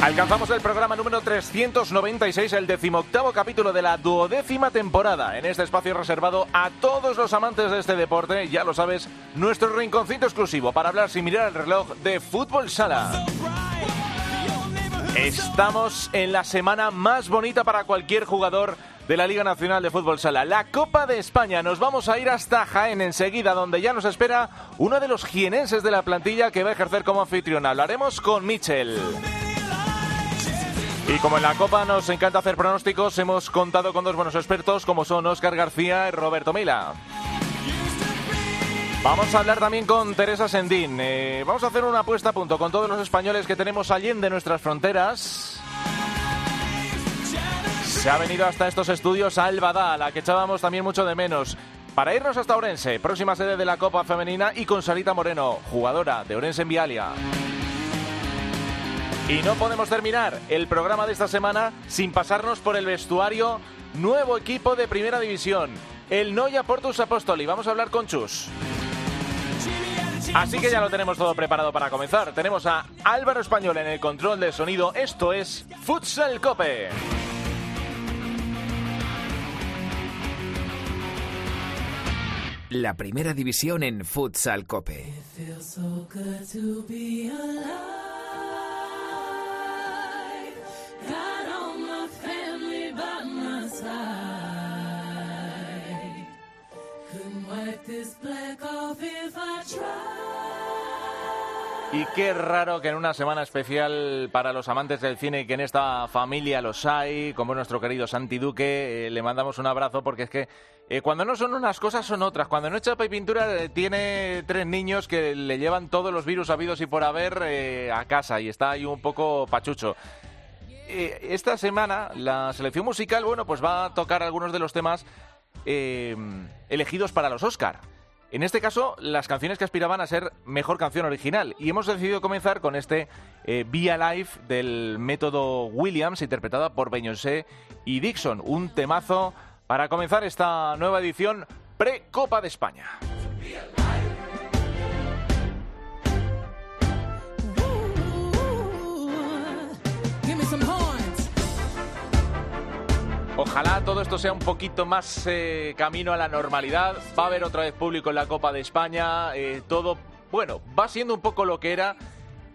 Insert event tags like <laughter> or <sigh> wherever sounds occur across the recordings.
Alcanzamos el programa número 396, el decimoctavo capítulo de la duodécima temporada. En este espacio reservado a todos los amantes de este deporte, ya lo sabes, nuestro rinconcito exclusivo para hablar sin mirar el reloj de fútbol sala. Estamos en la semana más bonita para cualquier jugador de la Liga Nacional de Fútbol Sala, la Copa de España. Nos vamos a ir hasta Jaén enseguida, donde ya nos espera uno de los jienenses de la plantilla que va a ejercer como anfitrión. Hablaremos con Michel. Y como en la Copa nos encanta hacer pronósticos, hemos contado con dos buenos expertos como son Óscar García y Roberto Mila. Vamos a hablar también con Teresa Sendín. Eh, vamos a hacer una apuesta a punto con todos los españoles que tenemos allí de nuestras fronteras. Se ha venido hasta estos estudios Alba a la que echábamos también mucho de menos. Para irnos hasta Orense, próxima sede de la Copa Femenina, y con Sarita Moreno, jugadora de Orense en Vialia. Y no podemos terminar el programa de esta semana sin pasarnos por el vestuario nuevo equipo de Primera División, el Noya Portus Apostoli. Vamos a hablar con Chus. Así que ya lo tenemos todo preparado para comenzar. Tenemos a Álvaro Español en el control del sonido. Esto es Futsal Cope. La primera división en Futsal Cope. Y qué raro que en una semana especial para los amantes del cine, que en esta familia los hay, como nuestro querido Santi Duque, eh, le mandamos un abrazo porque es que eh, cuando no son unas cosas son otras. Cuando no echa chapa y pintura eh, tiene tres niños que le llevan todos los virus habidos y por haber a casa y está ahí un poco pachucho. esta semana la selección musical, bueno, pues va a tocar algunos de los temas elegidos para los Oscar. En este caso, las canciones que aspiraban a ser mejor canción original. Y hemos decidido comenzar con este eh, Be Alive del método Williams, interpretada por Beyoncé y Dixon. Un temazo para comenzar esta nueva edición pre-Copa de España. Ojalá todo esto sea un poquito más eh, camino a la normalidad. Va a haber otra vez público en la Copa de España. Eh, todo, bueno, va siendo un poco lo que era.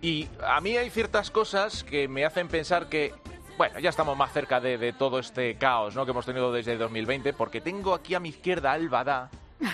Y a mí hay ciertas cosas que me hacen pensar que, bueno, ya estamos más cerca de, todo este caos ¿no? que hemos tenido desde 2020. Porque tengo aquí a mi izquierda Alba Da. <laughs>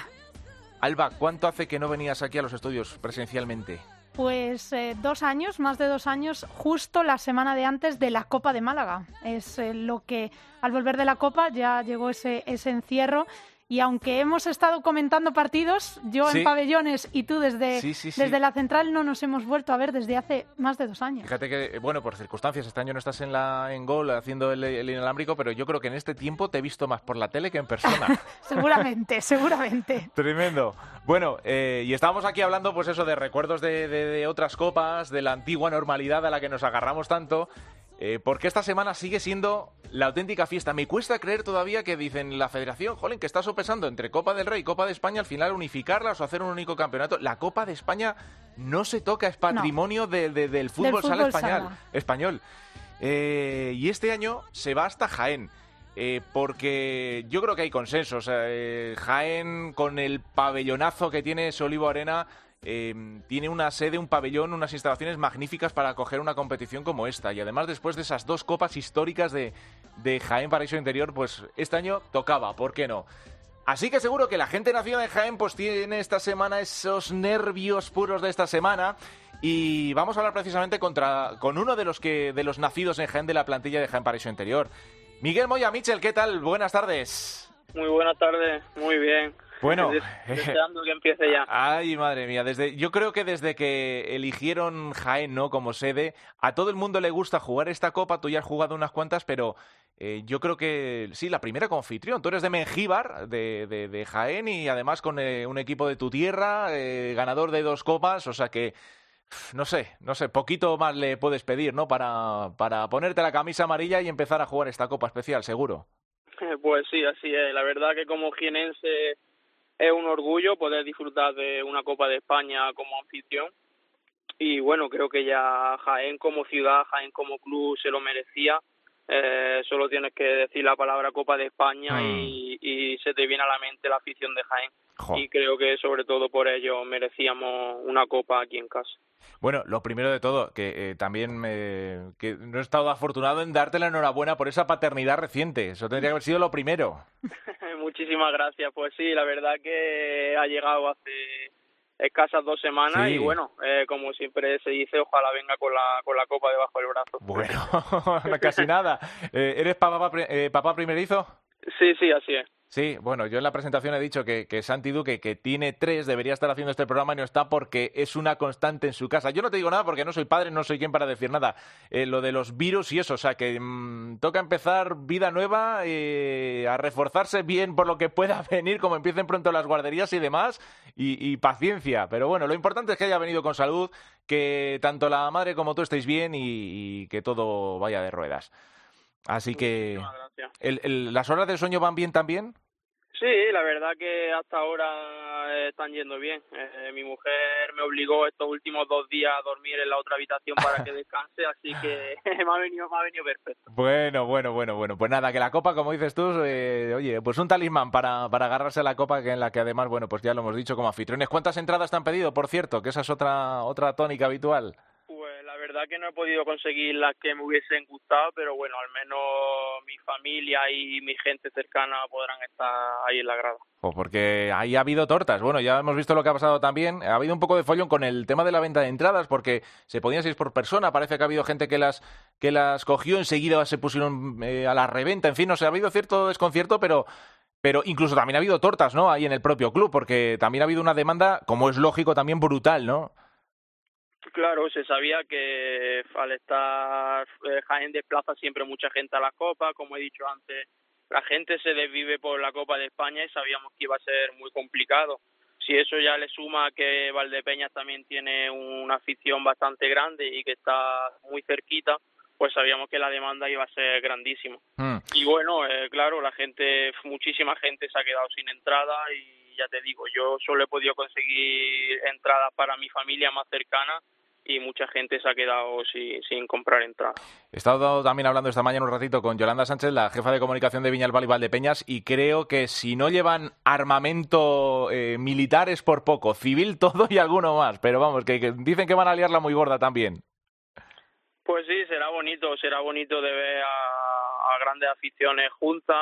Alba, ¿cuánto hace que no venías aquí a los estudios presencialmente? Pues eh, dos años, más de dos años, justo la semana de antes de la Copa de Málaga. Es eh, lo que al volver de la Copa ya llegó ese, ese encierro y aunque hemos estado comentando partidos, yo en pabellones y tú desde, desde la central no nos hemos vuelto a ver desde hace más de dos años. Fíjate que, bueno, por circunstancias, este año no estás en, la, en gol haciendo el, inalámbrico, pero yo creo que en este tiempo te he visto más por la tele que en persona. <laughs> seguramente, <laughs> seguramente. Tremendo. Bueno, eh, y estábamos aquí hablando, pues eso, de recuerdos de, de otras copas, de la antigua normalidad a la que nos agarramos tanto. Eh, porque esta semana sigue siendo la auténtica fiesta. Me cuesta creer todavía que dicen la federación, jolín, que está sopesando entre Copa del Rey y Copa de España al final unificarlas o hacer un único campeonato. La Copa de España no se toca, es patrimonio del fútbol, sala español. español. Eh, y este año se va hasta Jaén. Eh, porque yo creo que hay consenso. Jaén, con el pabellonazo que tiene ese Olivo Arena, Em, tiene una sede, un pabellón, unas instalaciones magníficas para acoger una competición como esta. Y además, después de esas dos copas históricas de, de Jaén Paraíso Interior, pues este año tocaba, ¿por qué no? Así que seguro que la gente nacida en Jaén pues tiene esta semana esos nervios puros de esta semana. Y vamos a hablar precisamente contra, con uno de los, que, de los nacidos en Jaén de la plantilla de Jaén Paraíso Interior. Miguel Moya, Michel, ¿qué tal? Buenas tardes. Muy buenas tardes, muy bien. Bueno, <laughs> deseando que empiece ya. Ay, madre mía, desde yo creo que desde que eligieron Jaén, ¿no? como sede, a todo el mundo le gusta jugar esta copa, tú ya has jugado unas cuantas, pero eh, yo creo que sí, la primera como anfitrión. Tú eres de Mengíbar, de, de, Jaén, y además con eh, un equipo de tu tierra, eh, ganador de dos copas, o sea que no sé, no sé, poquito más le puedes pedir, ¿no? Para, para ponerte la camisa amarilla y empezar a jugar esta copa especial, seguro. Pues sí, así es. La verdad que como jienense es un orgullo poder disfrutar de una Copa de España como anfitrión. Y bueno, creo que ya Jaén como ciudad, Jaén como club se lo merecía. Eh, solo tienes que decir la palabra Copa de España mm. y, se te viene a la mente la afición de Jaén. Y creo que sobre todo por ello merecíamos una copa aquí en casa. Bueno, lo primero de todo, que eh, también me, que no he estado afortunado en darte la enhorabuena por esa paternidad reciente. Eso tendría que haber sido lo primero. <laughs> Muchísimas gracias. Pues sí, la verdad que ha llegado hace escasas dos semanas y bueno, eh, como siempre se dice, ojalá venga con la, con la copa debajo del brazo. Bueno, <laughs> <laughs> casi nada. Eh, ¿Eres papá, papá primerizo? Sí, sí, así es. Sí, bueno, yo en la presentación he dicho que, Santi Duque, que tiene tres, debería estar haciendo este programa y no está porque es una constante en su casa. Yo no te digo nada porque no soy padre, no soy quien para decir nada. Eh, lo de los virus y eso, o sea, que mm, toca empezar vida nueva, eh, a reforzarse bien por lo que pueda <laughs> venir, como empiecen pronto las guarderías y demás, y, paciencia. Pero bueno, lo importante es que haya venido con salud, que tanto la madre como tú estéis bien y que todo vaya de ruedas. Así que, el, ¿las horas de sueño van bien también? Sí, la verdad que hasta ahora están yendo bien. Eh, mi mujer me obligó estos últimos dos días a dormir en la otra habitación para que <laughs> descanse, así que <laughs> me, ha venido, me ha venido perfecto. Bueno, bueno, bueno, bueno. Pues nada, que la copa, como dices tú, eh, oye, pues un talismán para, para agarrarse a la copa, que en la que además, bueno, pues ya lo hemos dicho como anfitriones. ¿Cuántas entradas te han pedido, por cierto? Que esa es otra, otra tónica habitual verdad que no he podido conseguir las que me hubiesen gustado, pero bueno, al menos mi familia y mi gente cercana podrán estar ahí en la grada. porque ahí ha habido tortas. Bueno, ya hemos visto lo que ha pasado también. Ha habido un poco de follón con el tema de la venta de entradas, porque se podían seis por persona. Parece que ha habido gente que las, que las cogió, enseguida se pusieron eh, a la reventa. En fin, no sé, ha habido cierto desconcierto, pero pero incluso también ha habido tortas, ¿no? Ahí en el propio club, porque también ha habido una demanda, como es lógico, también brutal, ¿no? Claro, se sabía que al estar eh, Jaén desplaza siempre mucha gente a la Copa, como he dicho antes, la gente se desvive por la Copa de España y sabíamos que iba a ser muy complicado. Si eso ya le suma que Valdepeñas también tiene una afición bastante grande y que está muy cerquita, pues sabíamos que la demanda iba a ser grandísima. Hmm. Y bueno, eh, claro, la gente, muchísima gente se ha quedado sin entrada y ya te digo, yo solo he podido conseguir entradas para mi familia más cercana y mucha gente se ha quedado sin, comprar entrada. He estado también hablando esta mañana un ratito con Yolanda Sánchez, la jefa de comunicación de Viñalbal y Valdepeñas, y creo que si no llevan armamento eh, militar es por poco, civil todo y alguno más, pero vamos, que, dicen que van a liarla muy gorda también. Pues sí, será bonito, será bonito de ver a, grandes aficiones juntas.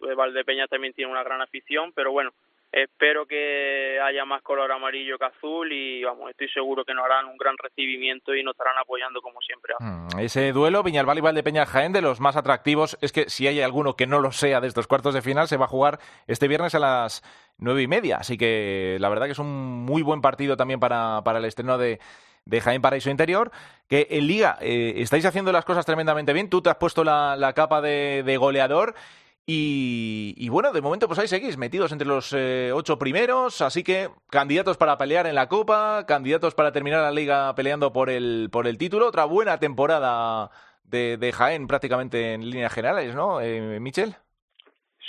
Eh, Valdepeñas también tiene una gran afición, pero bueno, Espero que haya más color amarillo que azul y vamos, estoy seguro que nos harán un gran recibimiento y nos estarán apoyando como siempre. Mm, ese duelo, Viñalbal y Valdepeña Jaén, de los más atractivos, es que si hay alguno que no lo sea de estos cuartos de final, se va a jugar este viernes a las nueve y media. Así que la verdad que es un muy buen partido también para, para el estreno de, de Jaén Paraíso Interior, que en Liga eh, estáis haciendo las cosas tremendamente bien. Tú te has puesto la, capa de, de goleador y, bueno, de momento pues ahí seguís, metidos entre los eh, ocho primeros, así que candidatos para pelear en la Copa, candidatos para terminar la Liga peleando por el, por el título. Otra buena temporada de, de Jaén prácticamente en líneas generales, ¿no, eh, Michel?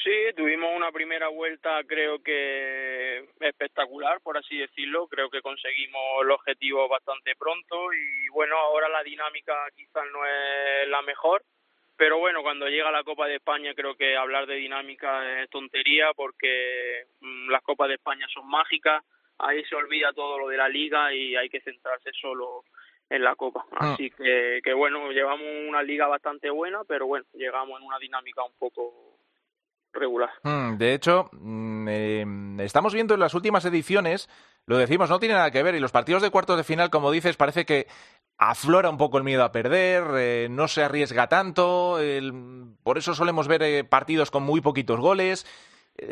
Sí, tuvimos una primera vuelta creo que espectacular, por así decirlo. Creo que conseguimos el objetivo bastante pronto y bueno, ahora la dinámica quizás no es la mejor pero bueno, cuando llega la Copa de España creo que hablar de dinámica es tontería porque mm, las Copas de España son mágicas, ahí se olvida todo lo de la liga y hay que centrarse solo en la Copa. Ah. Así que, que bueno, llevamos una liga bastante buena, pero bueno, llegamos en una dinámica un poco regular. Mm, de hecho, mm, eh, estamos viendo en las últimas ediciones, lo decimos, no tiene nada que ver, y los partidos de cuartos de final, como dices, parece que aflora un poco el miedo a perder, eh, no se arriesga tanto, por eso solemos ver eh, partidos con muy poquitos goles.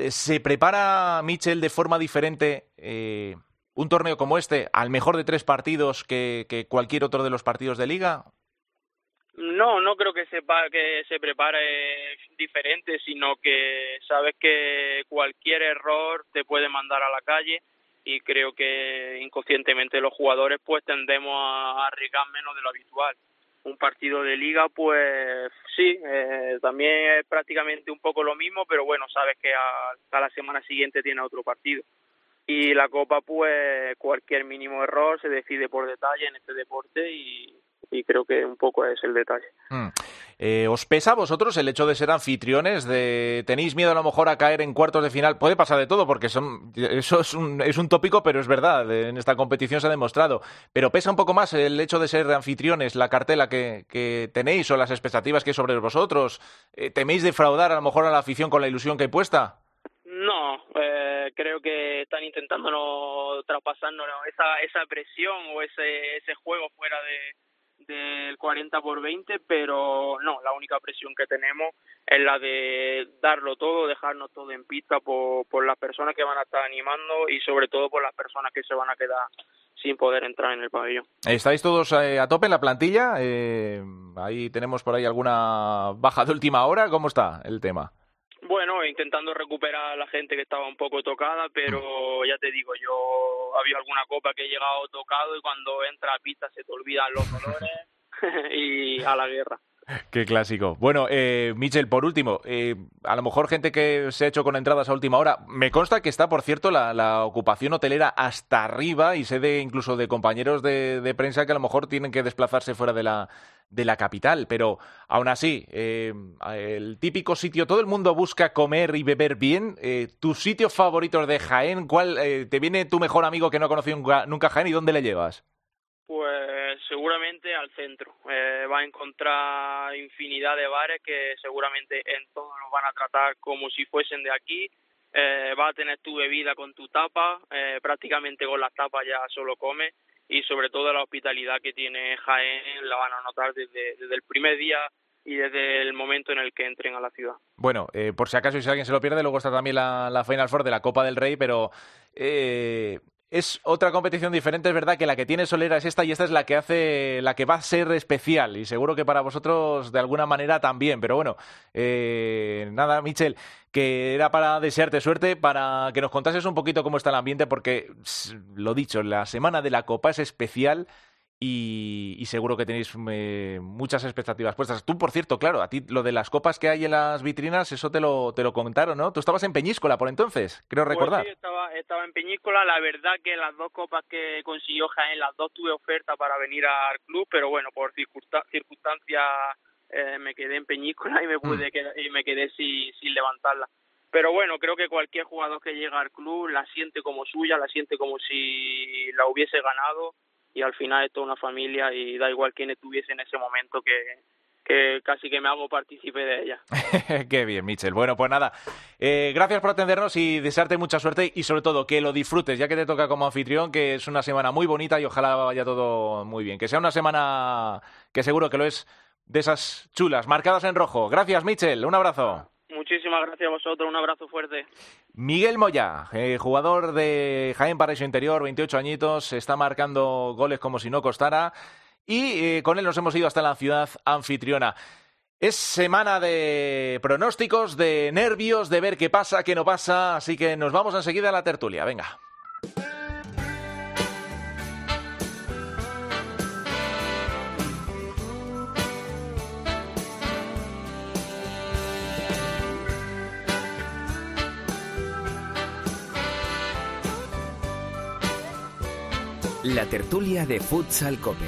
¿Se prepara Michel de forma diferente un torneo como este al mejor de tres partidos que, cualquier otro de los partidos de liga? No, no creo que sepa que se prepare diferente, sino que sabes que cualquier error te puede mandar a la calle y creo que inconscientemente los jugadores pues tendemos a arriesgar menos de lo habitual. Un partido de liga pues sí, eh, también es prácticamente un poco lo mismo, pero bueno, sabes que hasta la semana siguiente tiene otro partido. Y la copa pues cualquier mínimo error se decide por detalle en este deporte y, creo que un poco es el detalle. Mm. Eh, ¿Os pesa a vosotros el hecho de ser anfitriones? De, ¿Tenéis miedo a lo mejor a caer en cuartos de final? Puede pasar de todo, porque son, eso es un, es un tópico, pero es verdad, en esta competición se ha demostrado. Pero pesa un poco más el hecho de ser anfitriones, la cartela que, tenéis o las expectativas que hay sobre vosotros. Eh, ¿Teméis defraudar a lo mejor a la afición con la ilusión que hay puesta? No, eh, creo que están intentando no esa, presión o ese juego fuera de del 40 por 20, pero no, la única presión que tenemos es la de darlo todo, dejarnos todo en pista por, por las personas que van a estar animando y sobre todo por las personas que se van a quedar sin poder entrar en el pabellón. ¿Estáis todos eh, a tope en la plantilla? Eh, ahí tenemos por ahí alguna baja de última hora. ¿Cómo está el tema? Bueno, intentando recuperar a la gente que estaba un poco tocada, pero ya te digo, yo había alguna copa que he llegado tocado y cuando entra a pista se te olvidan los <laughs> dolores y a la guerra. Qué clásico. Bueno, eh, Michel, por último, eh, a lo mejor gente que se ha hecho con entradas a última hora, me consta que está, por cierto, la, ocupación hotelera hasta arriba y sé de incluso de compañeros de, prensa que a lo mejor tienen que desplazarse fuera de la, de la capital, pero aún así, eh, el típico sitio, todo el mundo busca comer y beber bien. Eh, ¿Tu sitio favorito de Jaén? ¿Cuál te viene tu mejor amigo que no ha conocido nunca Jaén y dónde le llevas? Pues seguramente al centro. Eh, va a encontrar infinidad de bares que seguramente en todos los van a tratar como si fuesen de aquí. Eh, va a tener tu bebida con tu tapa, eh, prácticamente con las tapas ya solo come y sobre todo la hospitalidad que tiene Jaén la van a notar desde, el primer día y desde el momento en el que entren a la ciudad. Bueno, eh, por si acaso y si alguien se lo pierde, luego está también la, la Final Four de la Copa del Rey, pero eh, es otra competición diferente, es verdad que la que tiene Solera es esta y esta es la que hace, la que va a ser especial y seguro que para vosotros de alguna manera también. Pero bueno, eh, nada, Michel, que era para desearte suerte, para que nos contases un poquito cómo está el ambiente, porque lo dicho, la semana de la Copa es especial y, seguro que tenéis eh, muchas expectativas puestas. Tú, por cierto, claro, a ti lo de las copas que hay en las vitrinas, eso te lo, te lo contaron, ¿no? Tú estabas en Peñíscola por entonces, creo pues recordar. Sí, estaba, estaba en Peñíscola. La verdad que las dos copas que consiguió Jaén, las dos tuve oferta para venir al club, pero bueno, por circunstancias eh, me quedé en Peñíscola y me, pude mm. quedar, y me quedé sin, sin levantarla. Pero bueno, creo que cualquier jugador que llega al club la siente como suya, la siente como si la hubiese ganado y al final es toda una familia y da igual quién estuviese en ese momento que, que casi que me hago partícipe de ella. <laughs> Qué bien, Michel. Bueno, pues nada, eh, gracias por atendernos y desearte mucha suerte y sobre todo que lo disfrutes, ya que te toca como anfitrión, que es una semana muy bonita y ojalá vaya todo muy bien. Que sea una semana que seguro que lo es de esas chulas, marcadas en rojo. Gracias, Michel. Un abrazo. Muchísimas gracias a vosotros, un abrazo fuerte. Miguel Moya, eh, jugador de Jaén Paraíso Interior, 28 añitos, está marcando goles como si no costara y eh, con él nos hemos ido hasta la ciudad anfitriona. Es semana de pronósticos, de nervios, de ver qué pasa, qué no pasa, así que nos vamos enseguida a la tertulia. Venga. La tertulia de Futsal Cope.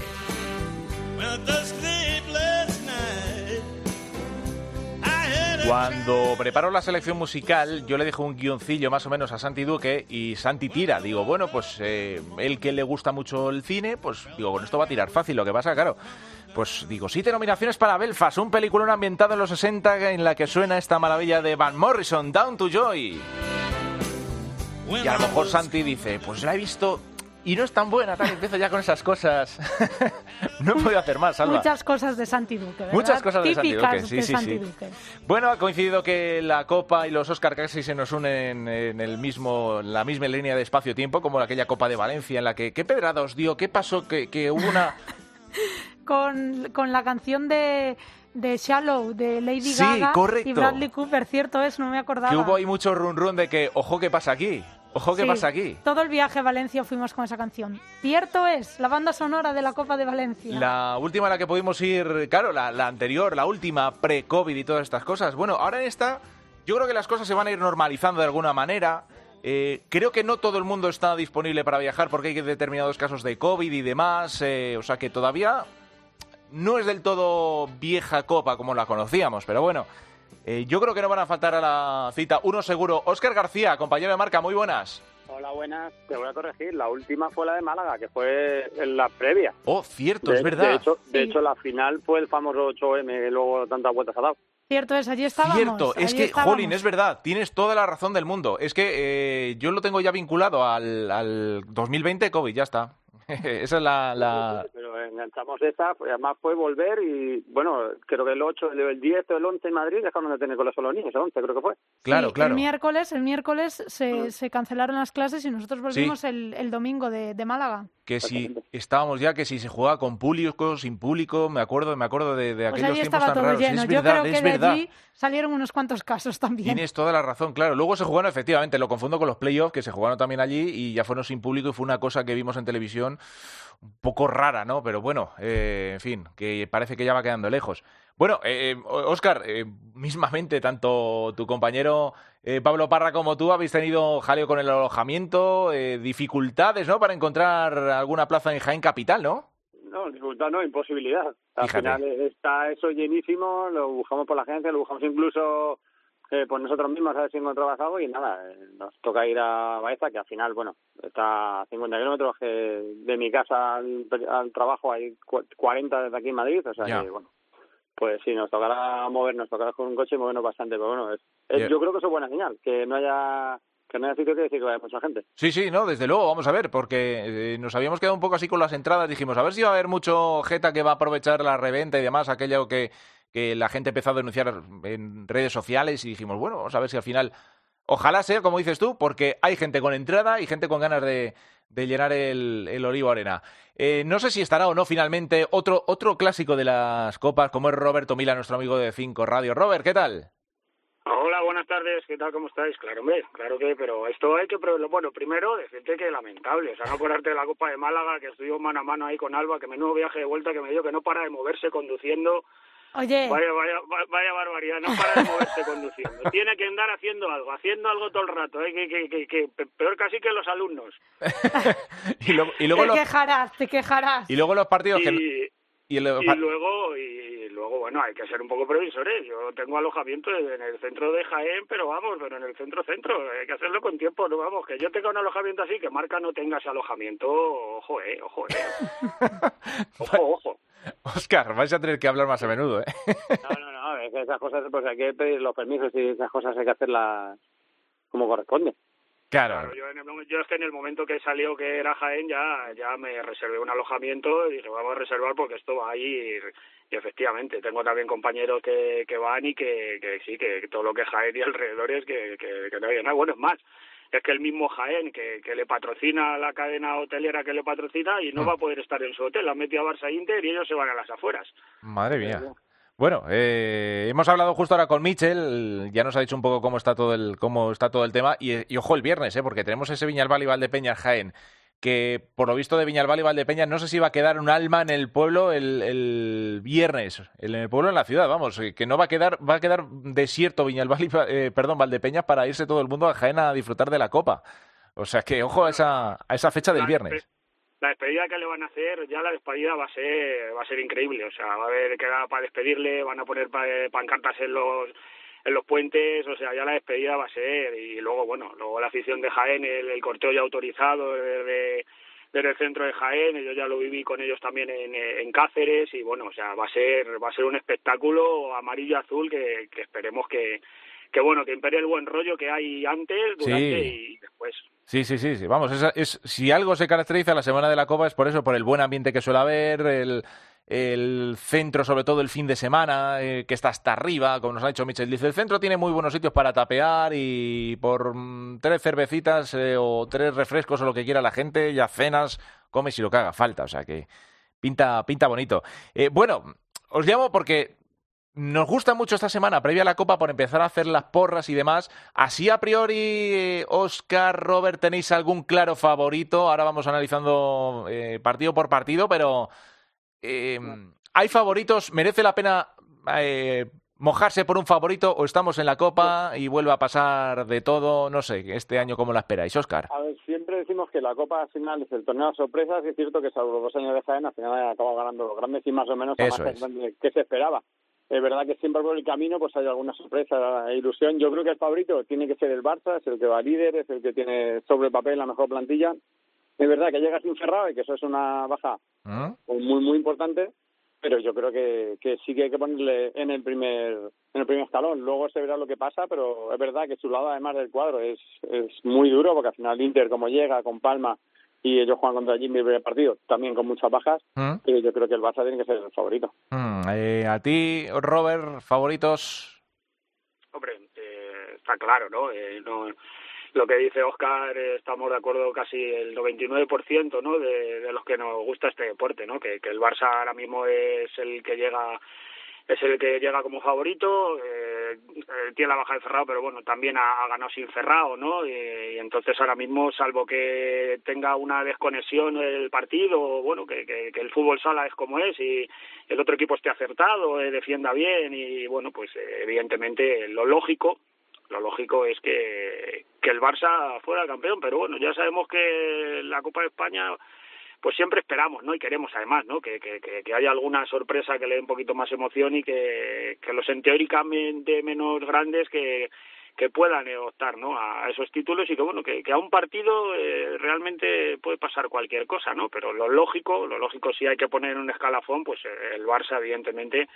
Cuando preparo la selección musical, yo le dejo un guioncillo más o menos a Santi Duque y Santi tira. Digo, bueno, pues eh, él que le gusta mucho el cine, pues digo, con esto va a tirar fácil. Lo que pasa, claro, pues digo, siete nominaciones para Belfast, un peliculón ambientado en los 60 en la que suena esta maravilla de Van Morrison, Down to Joy. Y a lo mejor Santi dice, pues la he visto y no es tan buena, tal, empiezo ya con esas cosas. <laughs> no he podido hacer más, Salva. Muchas cosas de Santi Duque, ¿verdad? Muchas cosas de Santi Duque, sí, de sí, Santi sí. Duque. Bueno, ha coincidido que la Copa y los Oscar casi se nos unen en el mismo, en la misma línea de espacio-tiempo, como aquella Copa de Valencia, en la que, ¿qué pedrada os dio? ¿Qué pasó? Que, que hubo una... <laughs> Con, con la canción de, de Shallow, de Lady Sí, Gaga correcto. y Bradley Cooper, cierto es, no me acordaba. que hubo ahí mucho run run de que, ojo, ¿qué pasa aquí? Ojo, ¿qué Sí, pasa aquí? Todo el viaje a Valencia fuimos con esa canción. Cierto es, la banda sonora de la Copa de Valencia. La última a la que pudimos ir, claro, la, la anterior, la última, pre-COVID y todas estas cosas. Bueno, ahora en esta, yo creo que las cosas se van a ir normalizando de alguna manera. Eh, creo que no todo el mundo está disponible para viajar porque hay determinados casos de COVID y demás. eh, o sea que todavía no es del todo vieja copa como la conocíamos, pero bueno. Eh, yo creo que no van a faltar a la cita. Uno seguro. Óscar García, compañero de marca, muy buenas. Hola, buenas. Te voy a corregir. La última fue la de Málaga, que fue en la previa. Oh, cierto, de, es verdad. De hecho, de Sí. hecho, la final fue el famoso 8M, que luego tantas vueltas ha dado. Cierto es, allí estábamos. Cierto, es que, estábamos. Jolín, es verdad, tienes toda la razón del mundo. Es que eh, yo lo tengo ya vinculado al, al 2020 COVID, ya está. <laughs> Esa es la... la... Pero enganchamos esa, pues, además fue volver y, bueno, creo que el 8, el, el 10 o el 11 en Madrid dejaron de tener colegio los niños, el 11 creo que fue. Claro, Sí, claro. El miércoles, el miércoles se, se cancelaron las clases y nosotros volvimos el, el domingo de, de Málaga. Que si estábamos ya, que si se jugaba con público, sin público, me acuerdo, me acuerdo de, de aquellos tiempos tan raros. lleno. Es Yo verdad, creo que es de verdad. allí salieron unos cuantos casos también. Tienes toda la razón, claro. Luego se jugaron, efectivamente, lo confundo con los playoffs, que se jugaron también allí y ya fueron sin público y fue una cosa que vimos en televisión un poco rara, ¿no? Pero bueno, eh, en fin, que parece que ya va quedando lejos. Bueno, eh, Oscar, mismamente, tanto tu compañero eh, Pablo Parra como tú habéis tenido jaleo con el alojamiento, eh, dificultades, ¿no? Para encontrar alguna plaza en Jaén Capital, ¿no? No, dificultad no, imposibilidad. Al Fíjate. final está eso llenísimo, lo buscamos por la agencia, lo buscamos incluso eh, por nosotros mismos a ver si encontrabas algo y nada, eh, nos toca ir a Baeza, que al final, bueno, está a 50 kilómetros de mi casa al, al trabajo hay cu- 40 desde aquí en Madrid, o sea que, bueno, pues sí, nos tocará movernos, tocará con un coche y movernos bastante, pero bueno, es, yo creo que eso es buena señal, que no haya que no haya sitio que decir que vaya mucha gente. Sí, sí, no, desde luego, vamos a ver, porque eh, nos habíamos quedado un poco así con las entradas, dijimos, a ver si va a haber mucho jeta que va a aprovechar la reventa y demás, aquello que, que la gente empezó a denunciar en redes sociales y dijimos, bueno, vamos a ver si al final, ojalá sea como dices tú, porque hay gente con entrada y gente con ganas de, llenar el, el Olivo Arena. Eh, no sé si estará o no finalmente otro, otro clásico de las copas, como es Roberto Mila, nuestro amigo de Cinco Radio. Robert, ¿qué tal? Hola, buenas tardes, ¿qué tal? ¿Cómo estáis? Claro, hombre, claro que, pero esto hay que, pero bueno, primero decirte que lamentable, o sea, no acordarte de la Copa de Málaga, que estuvo mano a mano ahí con Alba, que menudo viaje de vuelta que me dio, que no para de moverse conduciendo, Oye, vaya, vaya, va- vaya barbaridad, no para de moverse conduciendo, <laughs> tiene que andar haciendo algo, haciendo algo todo el rato, ¿eh? que, que, que, que pe- peor casi que los alumnos. <laughs> y, luego, y, luego te los, quejarás, te quejarás. y luego los partidos que... Y, y luego y luego bueno hay que ser un poco previsores yo tengo alojamiento en el centro de Jaén pero vamos pero en el centro centro hay que hacerlo con tiempo no vamos que yo tenga un alojamiento así que marca no tenga ese alojamiento ojo eh ojo eh <laughs> ojo ojo <laughs> Oscar, vais a tener que hablar más a menudo, ¿eh? No, no, no, es que esas cosas, pues hay que pedir los permisos y esas cosas hay que hacerlas como corresponde. Claro. Claro, yo, en el, yo es que en el momento que salió que era Jaén ya ya me reservé un alojamiento y dije vamos a reservar porque esto va a ir y efectivamente tengo también compañeros que, que van y que, que sí que, que todo lo que es Jaén y alrededores que, que, que no hay nada bueno es más es que el mismo Jaén que, que le patrocina la cadena hotelera que le patrocina y no Mm. va a poder estar en su hotel han metido a Barça Inter y ellos se van a las afueras Madre mía. Bueno, eh, hemos hablado justo ahora con Michel, ya nos ha dicho un poco cómo está todo el, cómo está todo el tema, y, y ojo el viernes, ¿eh? porque tenemos ese Viñalbal y Valdepeñas Jaén, que por lo visto de Viñalbal y Valdepeñas no sé si va a quedar un alma en el pueblo el, el viernes, en el pueblo en la ciudad, vamos, eh, que no va a quedar, va a quedar desierto Viñalbal y, eh, perdón, Valdepeñas para irse todo el mundo a Jaén a disfrutar de la copa. O sea que ojo a esa, a esa fecha del viernes. La despedida que le van a hacer, ya la despedida va a ser va a ser increíble, o sea, va a haber que para despedirle, van a poner pa- pancartas en los en los puentes, o sea, ya la despedida va a ser y luego bueno, luego la afición de Jaén, el, el corteo ya autorizado desde, desde el centro de Jaén, yo ya lo viví con ellos también en, en Cáceres y bueno, o sea, va a ser va a ser un espectáculo amarillo azul que, que esperemos que que bueno, que impere el buen rollo que hay antes, durante y después. Sí, sí, sí, sí. Vamos, es, si algo se caracteriza la semana de la Copa es por eso, por el buen ambiente que suele haber, el, el centro, sobre todo el fin de semana, eh, que está hasta arriba, como nos ha dicho Michel. Dice, el centro tiene muy buenos sitios para tapear y por mm, tres cervecitas eh, o tres refrescos o lo que quiera la gente, ya cenas, comes y lo que haga falta. O sea que pinta, pinta bonito. Eh, bueno, os llamo porque nos gusta mucho esta semana, previa a la Copa, por empezar a hacer las porras y demás. Así a priori, Oscar, Robert, ¿tenéis algún claro favorito? Ahora vamos analizando partido por partido, pero Em, ¿Hay favoritos? ¿Merece la pena eh, mojarse por un favorito o estamos en la Copa y vuelve a pasar de todo? No sé, este año cómo la esperáis, Oscar. A ver, siempre decimos que la Copa al final es el torneo de sorpresas y es cierto que salvo dos años de Jaén al final ha acabado ganando los grandes y más o menos a más que se esperaba. Es verdad que siempre por el camino pues hay alguna sorpresa e ilusión. Yo creo que el favorito tiene que ser el Barça, es el que va líder, es el que tiene sobre el papel la mejor plantilla es verdad que llega sin cerrado y que eso es una baja ¿Ah? muy muy importante, pero yo creo que, que sí que hay que ponerle en el primer en el primer escalón. Luego se verá lo que pasa, pero es verdad que su lado además del cuadro es, es muy duro porque al final Inter como llega con Palma y ellos juegan contra Jimmy el primer partido, también con muchas bajas, ¿Mm? y yo creo que el Barça tiene que ser el favorito. ¿Mm? Eh, a ti, Robert, favoritos. Hombre, eh, está claro, ¿no? Eh, no lo que dice Oscar, eh, estamos de acuerdo casi el 99% ¿no? de, de los que nos gusta este deporte, ¿no? que, que el Barça ahora mismo es el que llega es el que llega como favorito, eh, eh, tiene la baja de Ferrao, pero bueno, también ha, ganado sin Ferrao, ¿no? Y, entonces ahora mismo, salvo que tenga una desconexión el partido, bueno, que, que, que, el fútbol sala es como es y el otro equipo esté acertado, eh, defienda bien y bueno, pues evidentemente lo lógico lo lógico es que, que el Barça fuera campeón, pero bueno, ya sabemos que la Copa de España pues siempre esperamos, ¿no? Y queremos además, ¿no? Que, que, que haya alguna sorpresa que le dé un poquito más emoción y que, que los en teóricamente menos grandes que, que puedan optar ¿no? a esos títulos y que bueno que, que a un partido eh, realmente puede pasar cualquier cosa no pero lo lógico lo lógico si hay que poner un escalafón pues eh, el Barça evidentemente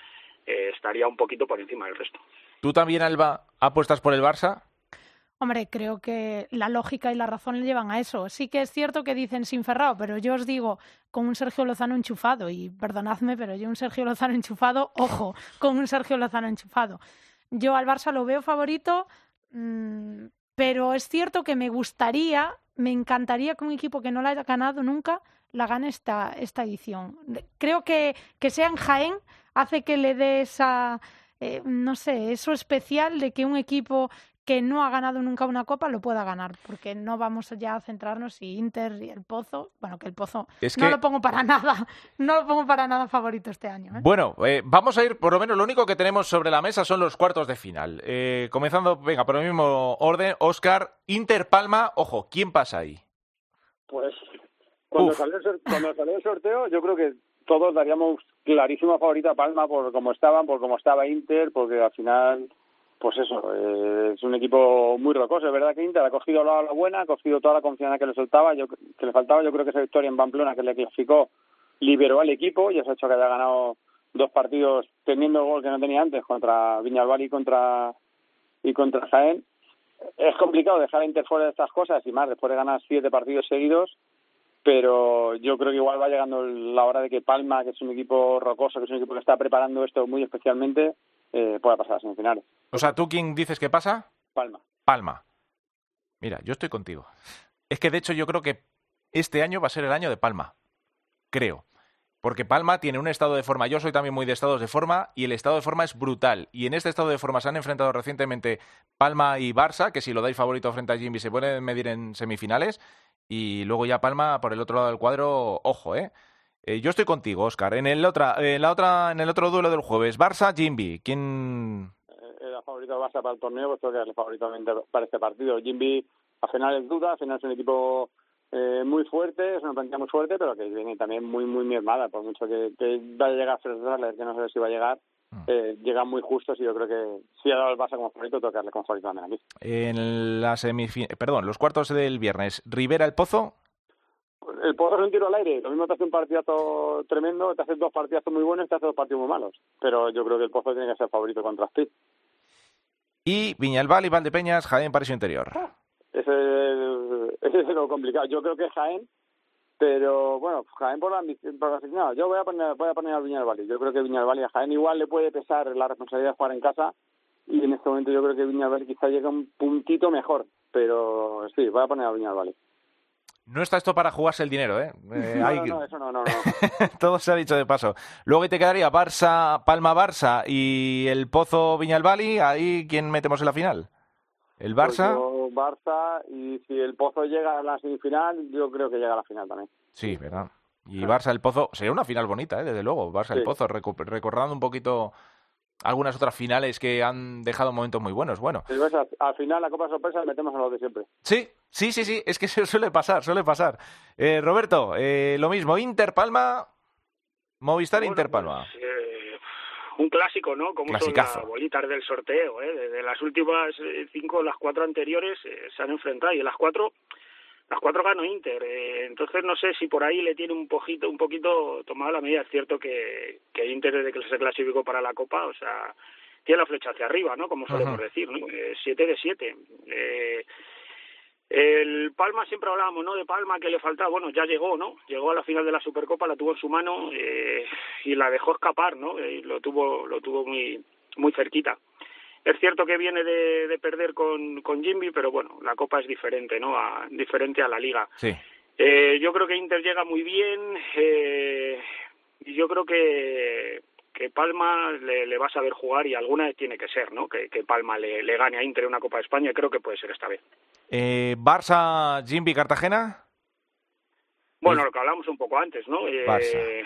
eh, estaría un poquito por encima del resto ¿Tú también, Alba, apuestas por el Barça? Hombre, creo que la lógica y la razón le llevan a eso. Sí que es cierto que dicen sin Ferrao, pero yo os digo, con un Sergio Lozano enchufado, y perdonadme, pero yo un Sergio Lozano enchufado, <laughs> ojo, con un Sergio Lozano enchufado. Yo al Barça lo veo favorito, mmm, pero es cierto que me gustaría, me encantaría que un equipo que no la haya ganado nunca la gane esta, esta edición. Creo que, que sea en Jaén hace que le dé esa eh, no sé, eso especial de que un equipo que no ha ganado nunca una copa lo pueda ganar, porque no vamos ya a centrarnos si Inter y el Pozo, bueno, que el Pozo no lo pongo para <laughs> nada, no lo pongo para nada favorito este año. ¿eh? Bueno, eh, vamos a ir, por lo menos lo único que tenemos sobre la mesa son los cuartos de final. Eh, comenzando, venga, por el mismo orden, Oscar, Inter Palma, ojo, ¿quién pasa ahí? Pues cuando salió, cuando salió el sorteo, yo creo que todos daríamos clarísima favorita a Palma por cómo estaban, por cómo estaba Inter, porque al final, pues eso, eh, es un equipo muy rocoso. Es verdad que Inter ha cogido la, buena, ha cogido toda la confianza que le soltaba, yo, que le faltaba. Yo creo que esa victoria en Pamplona que le clasificó liberó al equipo y eso ha hecho que haya ganado dos partidos teniendo el gol que no tenía antes contra Viñalbal y contra y contra Jaén. Es complicado dejar a Inter fuera de estas cosas y más después de ganar siete partidos seguidos pero yo creo que igual va llegando la hora de que Palma, que es un equipo rocoso, que es un equipo que está preparando esto muy especialmente, eh, pueda pasar a semifinales. O sea, ¿tú quién dices que pasa? Palma. Palma. Mira, yo estoy contigo. Es que de hecho yo creo que este año va a ser el año de Palma. Creo. Porque Palma tiene un estado de forma, yo soy también muy de estados de forma, y el estado de forma es brutal. Y en este estado de forma se han enfrentado recientemente Palma y Barça, que si lo dais favorito frente a Jimmy se pueden medir en semifinales, y luego ya Palma por el otro lado del cuadro, ojo, ¿eh? eh yo estoy contigo, Oscar. En el otra, en la otra, en el otro duelo del jueves, Barça, Jimby, ¿quién? El favorito Barça para el torneo, puesto que es el favorito para este partido. Jimby, a final es duda, al final es un equipo eh, muy fuerte, es una plantilla muy fuerte, pero que viene también muy, muy mermada, por mucho que, que vaya a llegar a que no sé si va a llegar. Eh, llegan muy justos y yo creo que si ha dado el Barça como favorito, tocarle como favorito también aquí. En la perdón, los cuartos del viernes, Rivera el Pozo. El Pozo es un tiro al aire, lo mismo te hace un partidazo tremendo, te hace dos partidazos muy buenos y te hace dos partidos muy malos, pero yo creo que el Pozo tiene que ser favorito contra Speed. Y Viñalbal y Valdepeñas, Jaén, Paraíso Interior. Ese es, <laughs> ese es lo complicado. Yo creo que Jaén, pero bueno, Jaén por la, por la no, yo voy a poner voy a poner al Viñalbal. Yo creo que Viñalbal y a Jaén igual le puede pesar la responsabilidad de jugar en casa y en este momento yo creo que Viñalbal quizá llega un puntito mejor, pero sí, voy a poner al Viñalbal. No está esto para jugarse el dinero, ¿eh? <laughs> eh no, no, no, eso no, no, no. <laughs> Todo se ha dicho de paso. Luego te quedaría Barça, Palma-Barça y el Pozo Viñalbali. Ahí, ¿quién metemos en la final? ¿El Barça? Pues Barça y si el Pozo llega a la semifinal, yo creo que llega a la final también. Sí, ¿verdad? Y Barça, el Pozo, sería una final bonita, ¿eh? desde luego. Barça, el Pozo, recordando un poquito algunas otras finales que han dejado momentos muy buenos. Bueno. al final la Copa Sorpresa metemos a los de siempre. Sí, sí, sí, sí, es que <laughs> suele pasar, suele pasar. Eh, Roberto, eh, lo mismo, Inter Palma, Movistar Inter Palma. Pues, eh, un clásico, ¿no? Como son las bolitas del sorteo, ¿eh? Desde las últimas cinco, las cuatro anteriores se han enfrentado y en las cuatro las cuatro ganó Inter, eh, entonces no sé si por ahí le tiene un poquito, un poquito tomada la medida. Es cierto que, que Inter desde que se clasificó para la Copa, o sea, tiene la flecha hacia arriba, ¿no? Como solemos decir, ¿no? Eh, siete de siete. Eh, el Palma siempre hablábamos, ¿no? De Palma que le faltaba, bueno, ya llegó, ¿no? Llegó a la final de la Supercopa, la tuvo en su mano eh, y la dejó escapar, ¿no? Y lo tuvo, lo tuvo muy, muy cerquita. Es cierto que viene de, de perder con, con Jimmy, pero bueno, la Copa es diferente, ¿no? A, diferente a la Liga. Sí. Eh, yo creo que Inter llega muy bien eh, y yo creo que, que Palma le, le, va a saber jugar y alguna tiene que ser, ¿no? Que, que Palma le, le, gane a Inter una Copa de España, creo que puede ser esta vez. Eh, Barça, Jimmy, Cartagena. Bueno, lo que hablamos un poco antes, ¿no? Eh,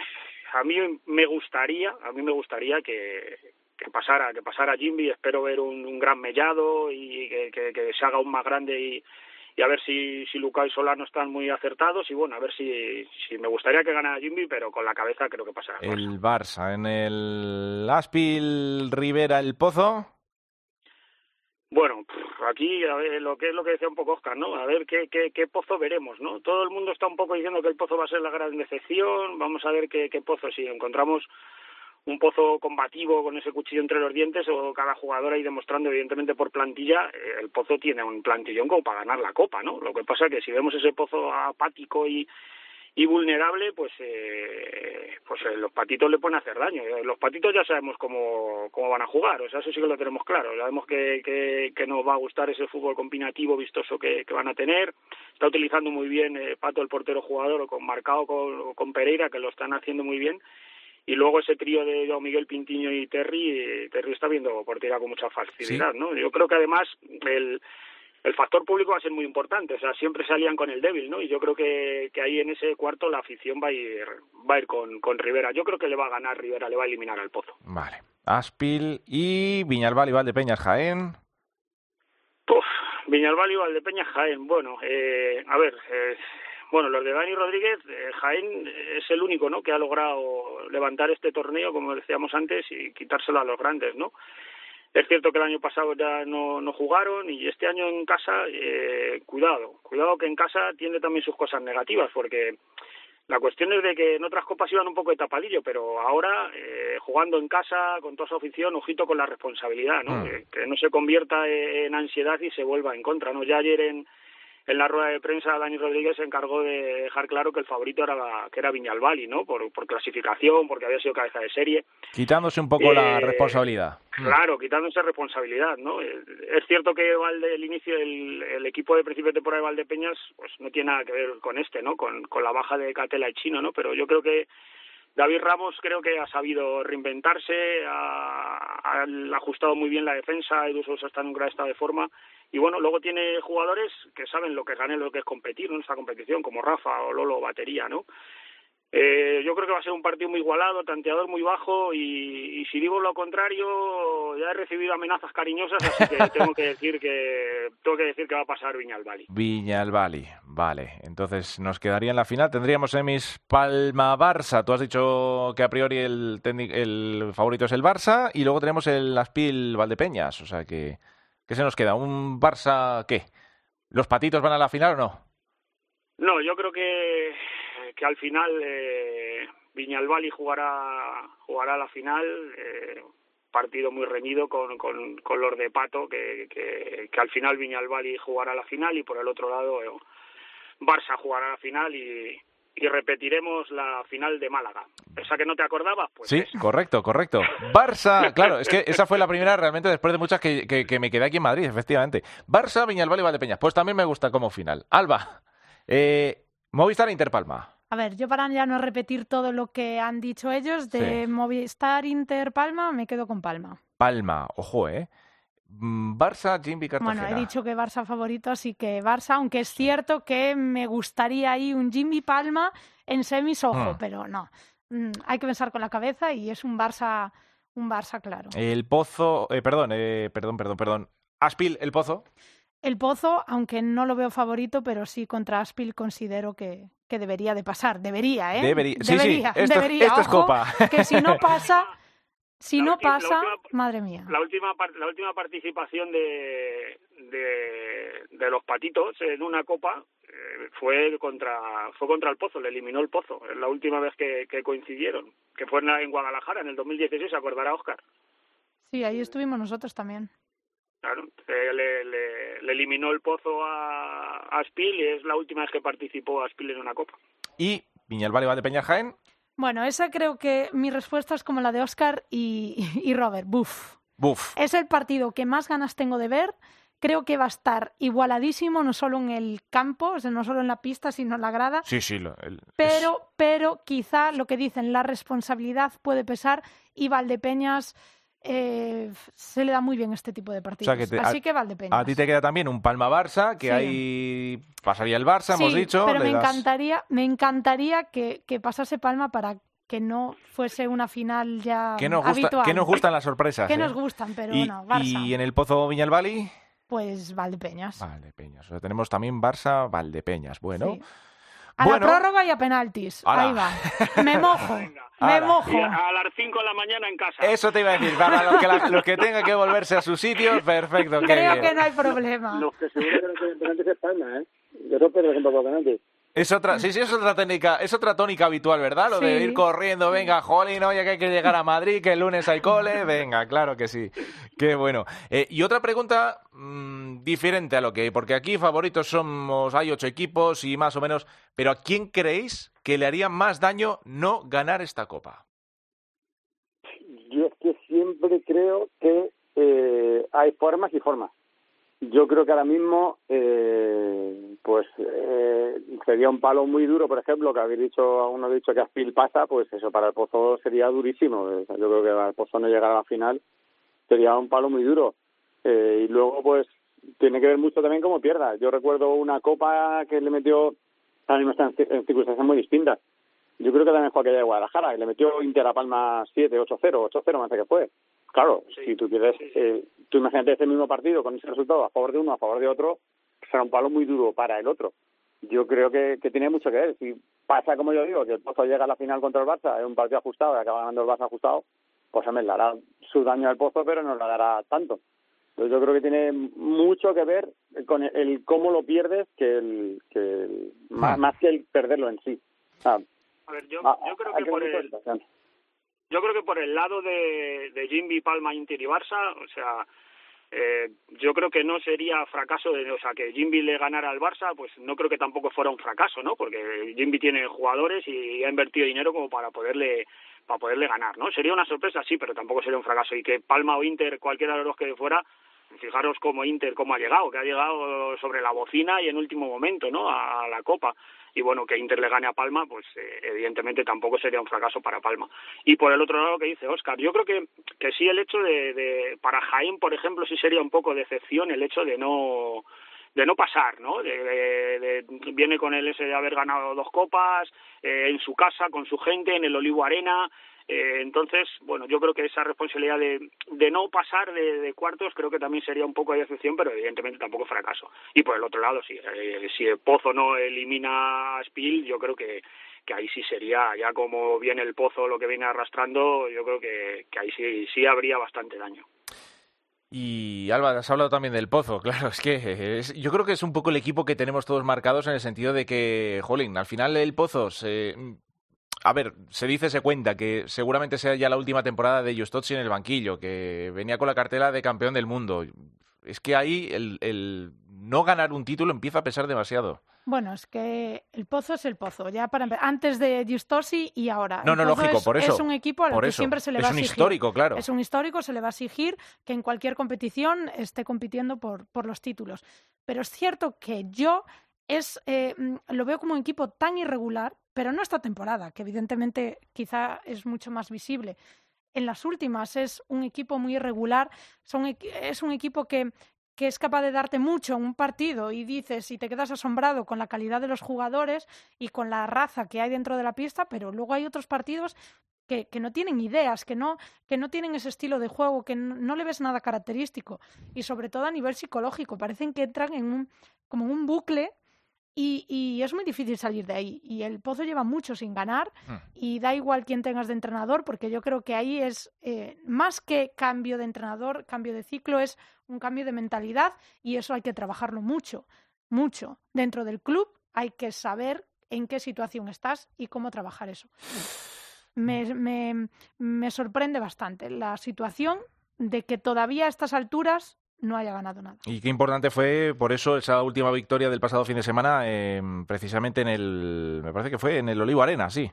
a mí me gustaría, a mí me gustaría que, que pasara, que pasara Jimby, espero ver un, un gran mellado y que, que, que, se haga aún más grande y, y a ver si, si Lucas y Solano están muy acertados y bueno, a ver si, si me gustaría que ganara Jimby, pero con la cabeza creo que pasará. El Barça, en el Aspil, Rivera, el Pozo. Bueno, aquí a ver, lo que es lo que decía un poco Oscar, ¿no? A ver qué, qué, qué pozo veremos, ¿no? Todo el mundo está un poco diciendo que el pozo va a ser la gran decepción, vamos a ver qué, qué pozo, si encontramos un pozo combativo con ese cuchillo entre los dientes o cada jugador ahí demostrando evidentemente por plantilla eh, el pozo tiene un plantillón como para ganar la copa no lo que pasa es que si vemos ese pozo apático y y vulnerable pues eh, pues eh, los patitos le pueden hacer daño. Eh, los patitos ya sabemos cómo, cómo van a jugar o sea eso sí que lo tenemos claro. Sabemos que, que, que nos va a gustar ese fútbol combinativo vistoso que, que van a tener. Está utilizando muy bien eh, Pato el portero jugador o con Marcado con, con Pereira que lo están haciendo muy bien y luego ese trío de Joao Miguel Pintiño y Terry, Terry está viendo portera con mucha facilidad, ¿no? Yo creo que además el, el factor público va a ser muy importante, o sea, siempre salían con el débil, ¿no? Y yo creo que, que ahí en ese cuarto la afición va a ir, va a ir con, con Rivera. Yo creo que le va a ganar Rivera, le va a eliminar al Pozo. Vale. Aspil y Viñalbal y Valdepeñas Jaén. Uf, Viñalbal y Valdepeñas Jaén. Bueno, eh, a ver, eh, bueno, los de Dani Rodríguez, eh, Jaén es el único, ¿no? Que ha logrado levantar este torneo, como decíamos antes, y quitárselo a los grandes, ¿no? Es cierto que el año pasado ya no, no jugaron y este año en casa, eh, cuidado, cuidado que en casa tiene también sus cosas negativas, porque la cuestión es de que en otras copas iban un poco de tapadillo, pero ahora eh, jugando en casa con toda su afición, ojito con la responsabilidad, ¿no? Mm. Que, que no se convierta en ansiedad y se vuelva en contra, ¿no? Ya ayer en en la rueda de prensa Dani Rodríguez se encargó de dejar claro que el favorito era la, que era Viñalbali, ¿no? Por, por clasificación, porque había sido cabeza de serie. Quitándose un poco Eh, la responsabilidad. Claro, quitándose responsabilidad, ¿no? Eh, Es cierto que Valde, el inicio del el equipo de principio de temporada de Valdepeñas, pues no tiene nada que ver con este, ¿no? Con, con la baja de Catela y Chino, ¿no? Pero yo creo que David Ramos creo que ha sabido reinventarse, ha, ha ajustado muy bien la defensa, Edu Sousa está en un gran estado de forma y bueno, luego tiene jugadores que saben lo que gana y lo que es competir en esta competición, como Rafa o Lolo Batería, ¿no? Eh, yo creo que va a ser un partido muy igualado, tanteador muy bajo y, y, si digo lo contrario ya he recibido amenazas cariñosas, así que <laughs> tengo que decir que tengo que decir que va a pasar Viñalbali. Viñalbali, vale. Entonces nos quedaría en la final. Tendríamos semis Palma Barça. Tú has dicho que a priori el, el favorito es el Barça y luego tenemos el Aspil Valdepeñas. O sea que ¿qué se nos queda? ¿Un Barça qué? ¿Los patitos van a la final o no? No, yo creo que que al final eh, Viñalbali jugará jugará la final eh, partido muy reñido con, con, con de Pato, que, que, que al final Viñalbali jugará la final y por el otro lado eh, Barça jugará la final y, y repetiremos la final de Málaga. ¿Esa que no te acordabas? Pues sí, esa. correcto, correcto. Barça, claro, es que esa fue la primera realmente después de muchas que, que, que me quedé aquí en Madrid, efectivamente. Barça, Viñalbal y Valdepeñas. Pues también me gusta como final. Alba, eh, Movistar e Interpalma. A ver, yo para ya no repetir todo lo que han dicho ellos, de Sí. Movistar Inter Palma, me quedo con Palma. Palma, ojo, ¿eh? Mm, Barça, Jimmy Cartagena. Bueno, he dicho que Barça favorito, así que Barça, aunque es cierto que me gustaría ahí un Jimmy Palma en semis, ojo, Mm. pero no. Mm, hay que pensar con la cabeza y es un Barça, un Barça claro. El Pozo, eh, perdón, eh, perdón, perdón, perdón. Aspil, el Pozo. El Pozo, aunque no lo veo favorito, pero sí contra Aspil considero que, que debería de pasar. Debería, ¿eh? Debería. Sí, sí, Debería, esto, es- debería. esto es Ojo, copa. Que si no <laughs> pasa, si La no última- pasa, última- madre mía. La última, la última participación de, de, de los patitos en una copa eh, fue contra fue contra el Pozo, le eliminó el Pozo. Es la última vez que, que coincidieron, que fue en, la- en Guadalajara en el 2016, se acordará Oscar. Sí, ahí estuvimos nosotros también. Claro, eh, le, le, le eliminó el Pozo a, a Aspil y es la última vez que participó Aspil en una copa. Y Viñalbal y Valdepeñas Jaén. Bueno, esa creo que mi respuesta es como la de Oscar y, <laughs> y Robert. Buf. Buf. Es el partido que más ganas tengo de ver. Creo que va a estar igualadísimo, no solo en el campo, o sea, no solo en la pista, sino en la grada. Sí, sí. lo- el- es- Pero, pero quizá lo que dicen, la responsabilidad puede pesar y Valdepeñas eh, se le da muy bien este tipo de partidos. que te- a- Así que Valdepeñas. A ti te queda también un Palma-Barça, que Sí. ahí pasaría el Barça, hemos Sí, dicho. pero me das- encantaría, me encantaría que, que pasase Palma para que no fuese una final ya ¿Qué nos, gusta, habitual. que nos gustan las sorpresas? Que eh? nos gustan, pero y, no, Barça. y en el Pozo Viñalbali, Pues Valdepeñas. Valdepeñas. O sea, tenemos también Barça, Valdepeñas. Bueno, Sí. A Bueno. la prórroga y a penaltis. Ala. Ahí va. Me mojo. <laughs> Venga. Me mojo. Y a, a las 5 de la mañana en casa. eso te iba a decir. Para los que, la- los que tengan que volverse a sus sitios, <laughs> perfecto. Creo que no hay problema. Los que seguro que no tienen penaltis es Palma, ¿eh? Yo creo que por ejemplo por penaltis. Es otra, sí, sí, es otra técnica, es otra tónica habitual, ¿verdad? Lo de ir corriendo, venga, jolín, oye, que hay que llegar a Madrid, que el lunes hay cole, <laughs> venga, claro que sí. Qué bueno. Eh, y otra pregunta mm, diferente a lo que, porque aquí favoritos somos, hay ocho equipos y más o menos, pero ¿a quién creéis que le haría más daño no ganar esta copa? Yo es que siempre creo que eh, hay formas y formas. Yo creo que ahora mismo, eh, pues eh, sería un palo muy duro, por ejemplo, que habéis dicho, uno ha dicho que Aspil pasa, pues eso para el Pozo sería durísimo. Yo creo que para el Pozo no llegar a la final sería un palo muy duro. Eh, y luego, pues, tiene que ver mucho también cómo pierda. Yo recuerdo una copa que le metió, ahora mismo está en ci- en circunstancias muy distintas. Yo creo que también fue aquella de Guadalajara, y le metió Inter a Palma 7, 8-0, 8-0 me parece que fue. Claro, Sí, si tú quieres, sí, sí. eh, tú imagínate ese mismo partido con ese resultado a favor de uno, a favor de otro, será un palo muy duro para el otro. Yo creo que, que tiene mucho que ver. Si pasa, como yo digo, que el Pozo llega a la final contra el Barça, es un partido ajustado y acaba ganando el Barça ajustado, pues hombre, le hará su daño al Pozo, pero no le dará tanto. Entonces yo creo que tiene mucho que ver con el, el cómo lo pierdes que el, que el- más, más que el perderlo en sí. Sea, A ver, yo, ah, yo creo que por el. Yo creo que por el lado de, de Jimmy, Palma, Inter y Barça, o sea, eh, yo creo que no sería fracaso, de, o sea, que Jimby le ganara al Barça, pues no creo que tampoco fuera un fracaso, ¿no? Porque Jimby tiene jugadores y ha invertido dinero como para poderle para poderle ganar, ¿no? Sería una sorpresa, sí, pero tampoco sería un fracaso. Y que Palma o Inter, cualquiera de los que fuera, fijaros cómo Inter, cómo ha llegado, que ha llegado sobre la bocina y en último momento, ¿no? A, a la Copa. Y bueno, que Inter le gane a Palma, pues eh, evidentemente tampoco sería un fracaso para Palma. Y por el otro lado, que dice Oscar, yo creo que, que sí el hecho de, para Jaén, por ejemplo, sí sería un poco de excepción el hecho de no de no pasar, ¿no? De- de- viene con el ese de haber ganado dos copas eh, en su casa, con su gente, en el Olivo Arena, eh, entonces, bueno, yo creo que esa responsabilidad de, de no pasar de, cuartos creo que también sería un poco de excepción, pero evidentemente tampoco fracaso. Y por el otro lado, si, eh, si el Pozo no elimina a Spiel, yo creo que, que ahí sí sería, ya como viene el Pozo lo que viene arrastrando, yo creo que, que ahí sí, sí habría bastante daño. Y Alba, has hablado también del Pozo, <laughs> claro, es que yo creo que es un poco el equipo que tenemos todos marcados en el sentido de que, jolín, al final el Pozo se- a ver, se dice, se cuenta que seguramente sea ya la última temporada de Justozzi en el banquillo, que venía con la cartela de campeón del mundo. Es que ahí el, el no ganar un título empieza a pesar demasiado. Bueno, es que el Pozo es el Pozo, ya para antes de Giustossi y ahora. No, no, lógico, es, por eso. Es un equipo al que siempre se le va a exigir. Es un histórico, claro. Es un histórico, se le va a exigir que en cualquier competición esté compitiendo por, por los títulos. Pero es cierto que yo es, eh, mm, lo veo como un equipo tan irregular, pero no esta temporada, que evidentemente quizá es mucho más visible. En las últimas es un equipo muy irregular, son, es un equipo que que es capaz de darte mucho en un partido y dices y te quedas asombrado con la calidad de los jugadores y con la raza que hay dentro de la pista, pero luego hay otros partidos que, que no tienen ideas, que no, que no tienen ese estilo de juego, que no, le ves nada característico y sobre todo a nivel psicológico, parecen que entran en un, como un bucle y, y, es muy difícil salir de ahí. Y el Pozo lleva mucho sin ganar hmm. y da igual quién tengas de entrenador, porque yo creo que ahí es eh, más que cambio de entrenador, cambio de ciclo, es un cambio de mentalidad y eso hay que trabajarlo mucho, mucho. Dentro del club hay que saber en qué situación estás y cómo trabajar eso. Me, me, me sorprende bastante la situación de que todavía a estas alturas no haya ganado nada. Y qué importante fue por eso esa última victoria del pasado fin de semana, eh, precisamente en el, me parece que fue en el Olivo Arena, sí,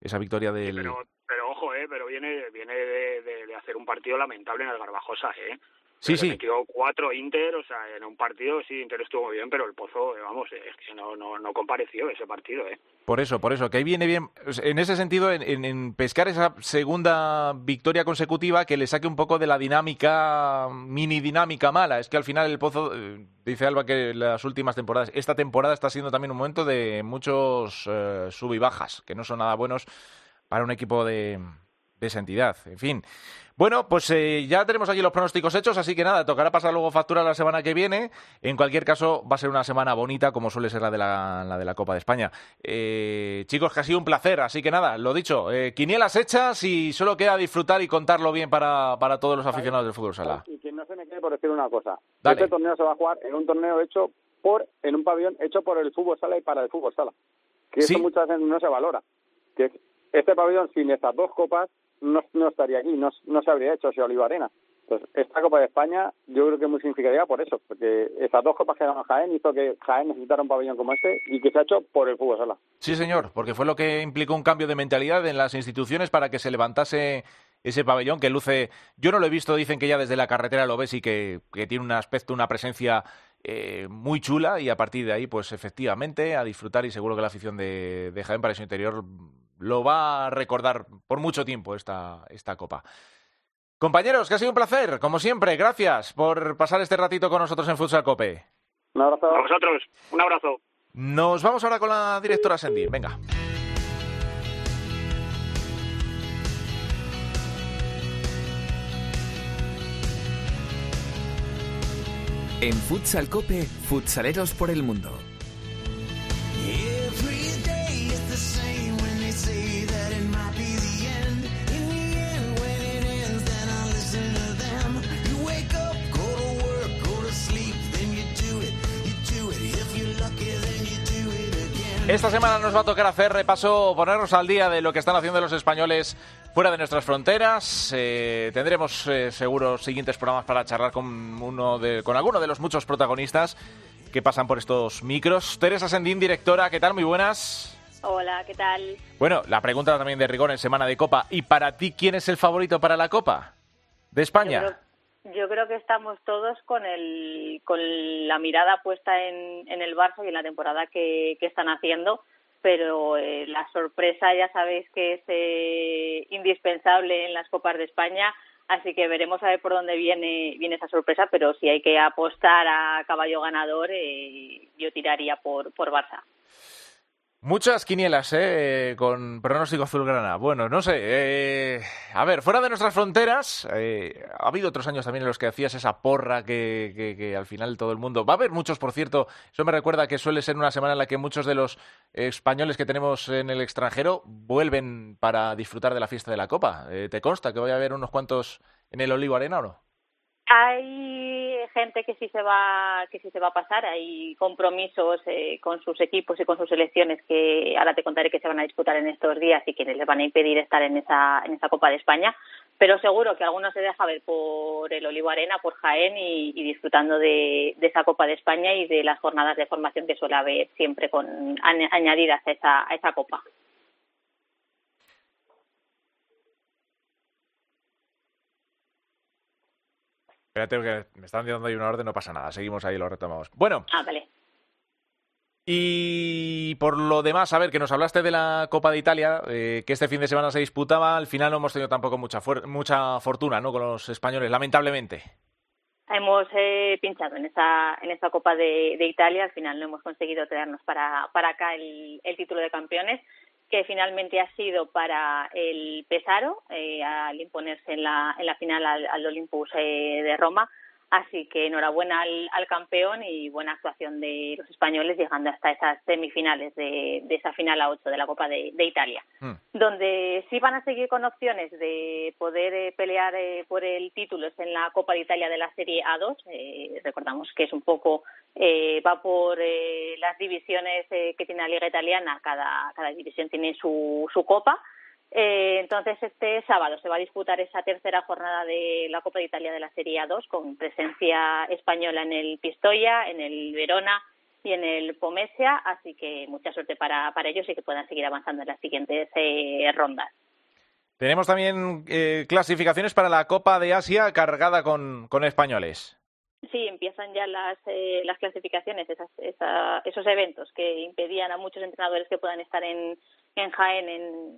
esa victoria del... pero, pero, ojo, eh, pero viene, viene de, de, hacer un partido lamentable en el Garbajosa, eh. Sí, sí. Metió cuatro Inter, o sea, en un partido sí, Inter estuvo muy bien, pero el Pozo, vamos, es que no, no, no compareció ese partido, ¿eh? Por eso, por eso, que ahí viene bien, en ese sentido, en, en, pescar esa segunda victoria consecutiva que le saque un poco de la dinámica, mini dinámica mala. Es que al final el Pozo, eh, dice Alba que las últimas temporadas, esta temporada está siendo también un momento de muchos eh, sub y bajas, que no son nada buenos para un equipo de, de esa entidad. En fin. Bueno, pues eh, ya tenemos aquí los pronósticos hechos, así que nada, tocará pasar luego factura la semana que viene. En cualquier caso, va a ser una semana bonita, como suele ser la de la, la de la Copa de España. Eh, chicos, que ha sido un placer, así que nada, lo dicho, eh, quinielas hechas y solo queda disfrutar y contarlo bien para, para todos los aficionados del fútbol sala. Y que no se me quede por decir una cosa. Este torneo se va a jugar en un torneo hecho por, en un pabellón hecho por el fútbol sala y para el fútbol sala. Que eso muchas veces no se valora. Que este pabellón sin estas dos copas no, no estaría aquí, no, no se habría hecho si Oliva Arena. Entonces, esta Copa de España yo creo que es muy significativa por eso, porque estas dos copas que ganó Jaén hizo que Jaén necesitara un pabellón como este y que se ha hecho por el fútbol sala. Sí, señor, porque fue lo que implicó un cambio de mentalidad en las instituciones para que se levantase ese pabellón que luce, yo no lo he visto, dicen que ya desde la carretera lo ves y que, que tiene un aspecto, una presencia eh, muy chula y a partir de ahí, pues efectivamente, a disfrutar y seguro que la afición de, de Jaén para su interior lo va a recordar por mucho tiempo esta, esta copa. Compañeros, que ha sido un placer, como siempre. Gracias por pasar este ratito con nosotros en Futsal Cope. Un abrazo. A vosotros, un abrazo. Nos vamos ahora con la directora Sendir. Venga. En Futsal Cope, futsaleros por el mundo. Esta semana nos va a tocar hacer repaso, ponernos al día de lo que están haciendo los españoles fuera de nuestras fronteras. Eh, tendremos eh, seguro siguientes programas para charlar con uno de, con alguno de los muchos protagonistas que pasan por estos micros. Teresa Sendín, directora, ¿qué tal? Muy buenas. Hola, ¿qué tal? Bueno, la pregunta también de rigor en Semana de Copa. ¿Y para ti quién es el favorito para la Copa de España? Yo creo que estamos todos con el con la mirada puesta en, en el Barça y en la temporada que, que están haciendo pero eh, la sorpresa ya sabéis que es eh, indispensable en las copas de España así que veremos a ver por dónde viene viene esa sorpresa pero si hay que apostar a caballo ganador eh, yo tiraría por por Barça Muchas quinielas, ¿eh? Con pronóstico azulgrana. Bueno, no sé. Eh, a ver, fuera de nuestras fronteras, eh, ha habido otros años también en los que hacías esa porra que, que, que, al final todo el mundo. Va a haber muchos, por cierto. Eso me recuerda que suele ser una semana en la que muchos de los españoles que tenemos en el extranjero vuelven para disfrutar de la fiesta de la Copa. Eh, ¿Te consta que voy a haber unos cuantos en el Olivo Arena o no? Hay gente que sí se va que sí se va a pasar, hay compromisos eh, con sus equipos y con sus selecciones que ahora te contaré que se van a disputar en estos días y que les van a impedir estar en esa en esa Copa de España, pero seguro que alguno se deja ver por el Olivo Arena, por Jaén y, disfrutando de, esa Copa de España y de las jornadas de formación que suele haber siempre con añadidas a esa, a esa Copa. Espérate que me están dando ahí una orden, no pasa nada. Seguimos ahí, lo retomamos. Bueno. Ah, vale. Y por lo demás, a ver, que nos hablaste de la Copa de Italia, eh, que este fin de semana se disputaba. Al final no hemos tenido tampoco mucha, mucha fortuna ¿no? con los españoles, lamentablemente. Hemos eh, pinchado en esa, en esa Copa de, Italia. Al final no hemos conseguido traernos para, para acá el título de campeones que finalmente ha sido para el Pesaro eh, al imponerse en la, en la final al, al Olympus eh, de Roma Así que enhorabuena al, campeón y buena actuación de los españoles llegando hasta esas semifinales de, esa final a 8 de la Copa de, Italia, hmm. donde sí van a seguir con opciones de poder eh, pelear eh, por el título es en la Copa de Italia de la Serie A2. Eh, recordamos que es un poco, va por las divisiones que tiene la Liga Italiana, cada, cada división tiene su, su copa eh, entonces, este sábado se va a disputar esa tercera jornada de la Copa de Italia de la Serie A2 con presencia española en el Pistoia, en el Verona y en el Pomesia, así que mucha suerte para, para ellos y que puedan seguir avanzando en las siguientes eh, rondas. Tenemos también eh, clasificaciones para la Copa de Asia cargada con, con españoles. Sí, empiezan ya las, eh, las clasificaciones, esas, esos eventos que impedían a muchos entrenadores que puedan estar en, Jaén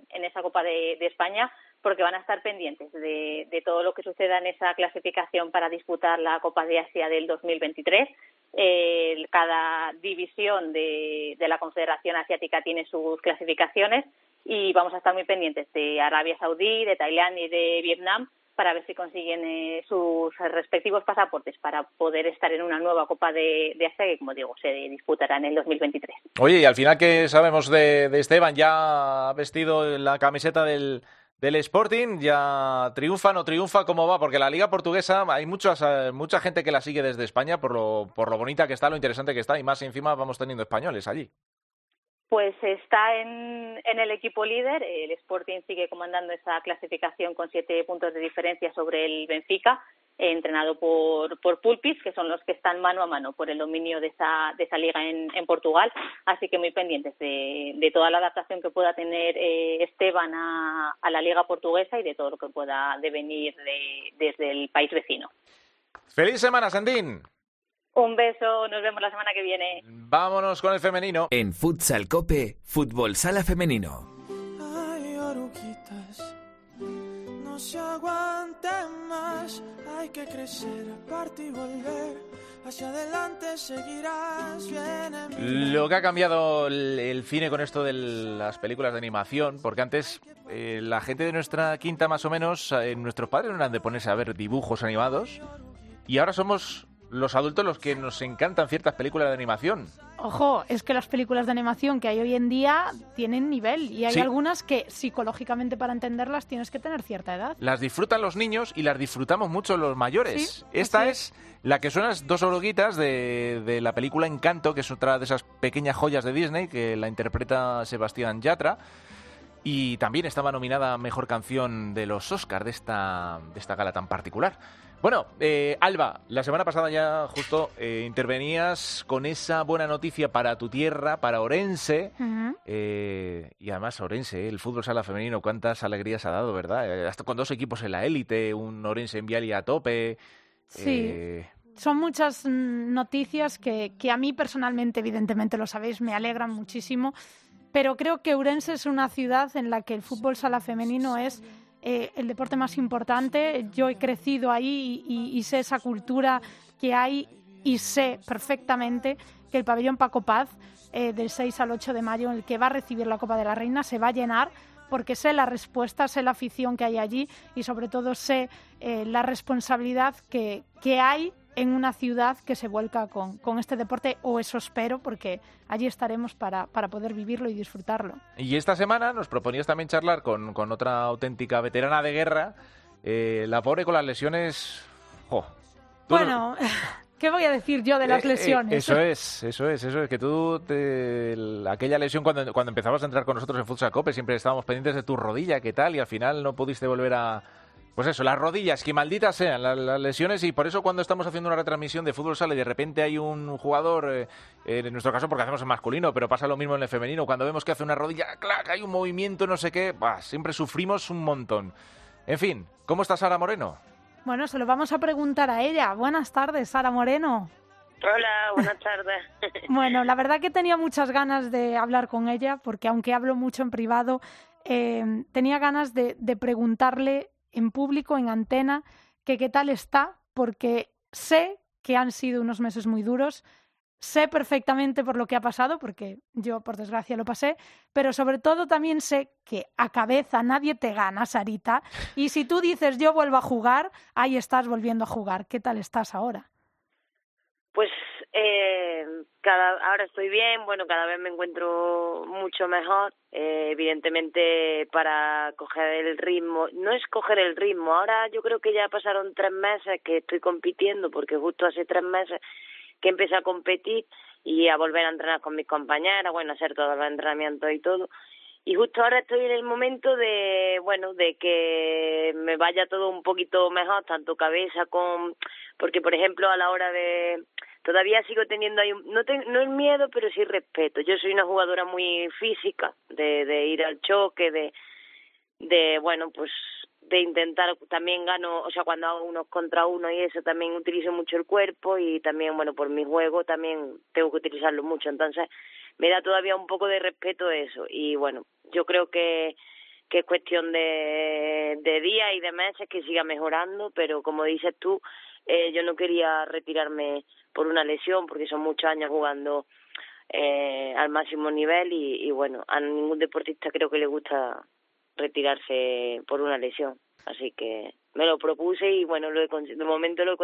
en, esa Copa de, España, porque van a estar pendientes de, todo lo que suceda en esa clasificación para disputar la Copa de Asia del 2023. Eh, cada división de la Confederación Asiática tiene sus clasificaciones y vamos a estar muy pendientes de Arabia Saudí, de Tailandia y de Vietnam para ver si consiguen eh, sus respectivos pasaportes para poder estar en una nueva Copa de, de Asia que, como digo, se disputará en el 2023. Oye, y al final, ¿qué sabemos de, Esteban? ¿Ya ha vestido la camiseta del, Sporting? ¿Ya triunfa, no triunfa? ¿Cómo va? Porque la Liga Portuguesa hay muchas, eh, mucha gente que la sigue desde España por lo, por lo bonita que está, lo interesante que está, y más encima vamos teniendo españoles allí pues está en, el equipo líder. El Sporting sigue comandando esa clasificación con siete puntos de diferencia sobre el Benfica, entrenado por, por Pulpis, que son los que están mano a mano por el dominio de esa, de esa liga en, en Portugal. Así que muy pendientes de, de toda la adaptación que pueda tener eh, Esteban a, a, la liga portuguesa y de todo lo que pueda devenir de, desde el país vecino. ¡Feliz semana, Sandín! Un beso, nos vemos la semana que viene. Vámonos con el femenino. En Futsal Cope, Fútbol Sala Femenino. Ay, oruguitas, no se aguante más. Hay que crecer, aparte y volver. Hacia adelante seguirás bien. Lo que ha cambiado el, cine con esto de las películas de animación, porque antes eh, la gente de nuestra quinta más o menos, eh, nuestros padres no eran de ponerse a ver dibujos animados y ahora somos los adultos los que nos encantan ciertas películas de animación. Ojo, es que las películas de animación que hay hoy en día tienen nivel y hay algunas que psicológicamente para entenderlas tienes que tener cierta edad. Las disfrutan los niños y las disfrutamos mucho los mayores. Esta es. la que son las dos oruguitas de, de, la película Encanto, que es otra de esas pequeñas joyas de Disney que la interpreta Sebastián Yatra. Y también estaba nominada a Mejor Canción de los Oscars de esta, de esta gala tan particular. Bueno, eh, Alba, la semana pasada ya justo eh, intervenías con esa buena noticia para tu tierra, para Orense. Eh, y además Orense, el fútbol sala femenino, cuántas alegrías ha dado, ¿verdad? hasta con dos equipos en la élite, un Orense en Viali a tope. Sí. Son muchas noticias que, que a mí personalmente, evidentemente lo sabéis, me alegran muchísimo. Pero creo que Orense es una ciudad en la que el fútbol sala femenino es eh, el deporte más importante. Yo he crecido ahí y, sé esa cultura que hay y sé perfectamente que el pabellón Paco Paz eh, del 6 al 8 de mayo, en el que va a recibir la Copa de la Reina, se va a llenar porque sé la respuesta, sé la afición que hay allí y sobre todo sé eh, la responsabilidad que, que hay en una ciudad que se vuelca con, con, este deporte, o eso espero, porque allí estaremos para, para, poder vivirlo y disfrutarlo. Y esta semana nos proponías también charlar con, otra auténtica veterana de guerra, eh, la pobre con las lesiones... Bueno, <laughs> ¿qué voy a decir yo de las Eh, eh, lesiones? eso <laughs> es, eso es, eso es. Que tú, te- el- aquella lesión cuando, cuando empezabas a entrar con nosotros en Futsal Cope, siempre estábamos pendientes de tu rodilla, qué tal, y al final no pudiste volver a... Pues eso, las rodillas, que malditas sean la- las, lesiones, y por eso cuando estamos haciendo una retransmisión de fútbol sala y de repente hay un jugador, eh, eh, en nuestro caso porque hacemos en masculino, pero pasa lo mismo en el femenino, cuando vemos que hace una rodilla, clac, hay un movimiento, no sé qué, bah, siempre sufrimos un montón. En fin, ¿cómo está Sara Moreno? Bueno, se lo vamos a preguntar a ella. Buenas tardes, Sara Moreno. Hola, buenas tardes. <laughs> Bueno, la verdad que tenía muchas ganas de hablar con ella, porque aunque hablo mucho en privado, eh, tenía ganas de, de preguntarle en público, en antena, que qué tal está, porque sé que han sido unos meses muy duros, sé perfectamente por lo que ha pasado, porque yo por desgracia lo pasé, pero sobre todo también sé que a cabeza nadie te gana, Sarita, y si tú dices yo vuelvo a jugar, ahí estás volviendo a jugar. ¿Qué tal estás ahora? Pues eh, cada, ahora estoy bien, bueno, cada vez me encuentro mucho mejor. Eh, evidentemente, para coger el ritmo, no es coger el ritmo, ahora yo creo que ya pasaron tres meses que estoy compitiendo, porque justo hace tres meses que empecé a competir y a volver a entrenar con mis compañeras, bueno, hacer todos los entrenamientos y todo. Y justo ahora estoy en el momento de, bueno, de que me vaya todo un poquito mejor, tanto cabeza con, porque por ejemplo a la hora de, todavía sigo teniendo ahí, no, te, no es miedo, pero sí respeto. Yo soy una jugadora muy física, de, de ir al choque, de, de, bueno, pues de intentar, también gano, o sea, cuando hago unos contra uno y eso, también utilizo mucho el cuerpo y también, bueno, por mi juego también tengo que utilizarlo mucho. Entonces, me da todavía un poco de respeto eso. Y bueno, yo creo que, que es cuestión de, de días y de meses que siga mejorando, pero como dices tú, eh, yo no quería retirarme por una lesión porque son muchos años jugando eh, al máximo nivel y, y bueno, a ningún deportista creo que le gusta retirarse por una lesión. Así que me lo propuse y bueno, lo de momento lo,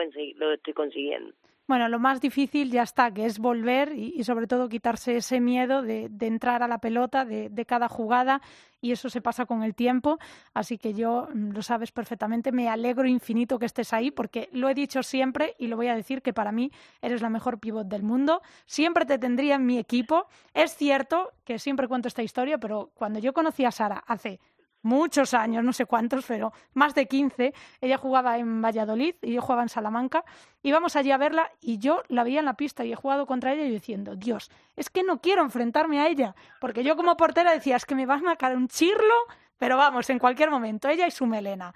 estoy consiguiendo. Bueno, lo más difícil ya está, que es volver y, sobre todo quitarse ese miedo de, entrar a la pelota de, de cada jugada y eso se pasa con el tiempo. Así que yo, mm, lo sabes perfectamente, me alegro infinito que estés ahí porque lo he dicho siempre y lo voy a decir que para mí eres la mejor pivot del mundo. Siempre te tendría en mi equipo. Es cierto que siempre cuento esta historia, pero cuando yo conocí a Sara hace muchos años, no sé cuántos, pero más de 15. Ella jugaba en Valladolid y yo jugaba en Salamanca. Íbamos allí a verla y yo la veía en la pista y he jugado contra ella y diciendo, Dios, es que no quiero enfrentarme a ella, porque yo como portera decía, es que me van a caer un chirlo, pero vamos, en cualquier momento, ella y su melena.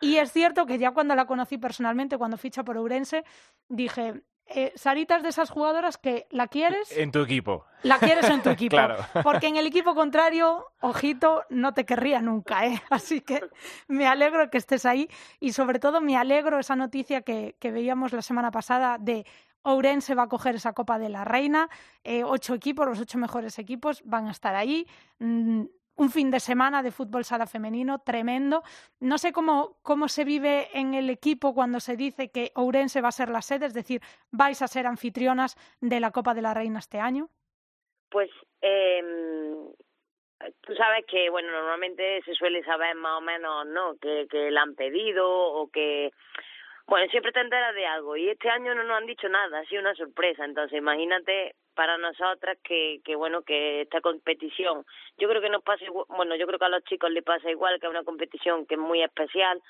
Y es cierto que ya cuando la conocí personalmente, cuando ficha por Ourense, dije, eh, Sarita es de esas jugadoras que la quieres, En tu equipo. la quieres en tu equipo. <laughs> Claro. Porque en el equipo contrario, ojito, no te querría nunca, ¿eh? <laughs> Así que me alegro que estés ahí y sobre todo me alegro esa noticia que, que veíamos la semana pasada de Ourense va a coger esa Copa de la Reina, eh, ocho equipos, los ocho mejores equipos van a estar ahí. Un fin de semana de fútbol sala femenino tremendo. No sé cómo, cómo se vive en el equipo cuando se dice que Ourense va a ser la sede, es decir, vais a ser anfitrionas de la Copa de la Reina este año. Pues eh, tú sabes que, bueno, normalmente se suele saber más o menos, ¿no? Que, que la han pedido o que, bueno, siempre te enteras de algo y este año no nos han dicho nada, ha sido una sorpresa. Entonces, imagínate para nosotras que, que bueno, que esta competición, yo creo que nos pasa bueno, yo creo que a los chicos les pasa igual que es una competición que es muy especial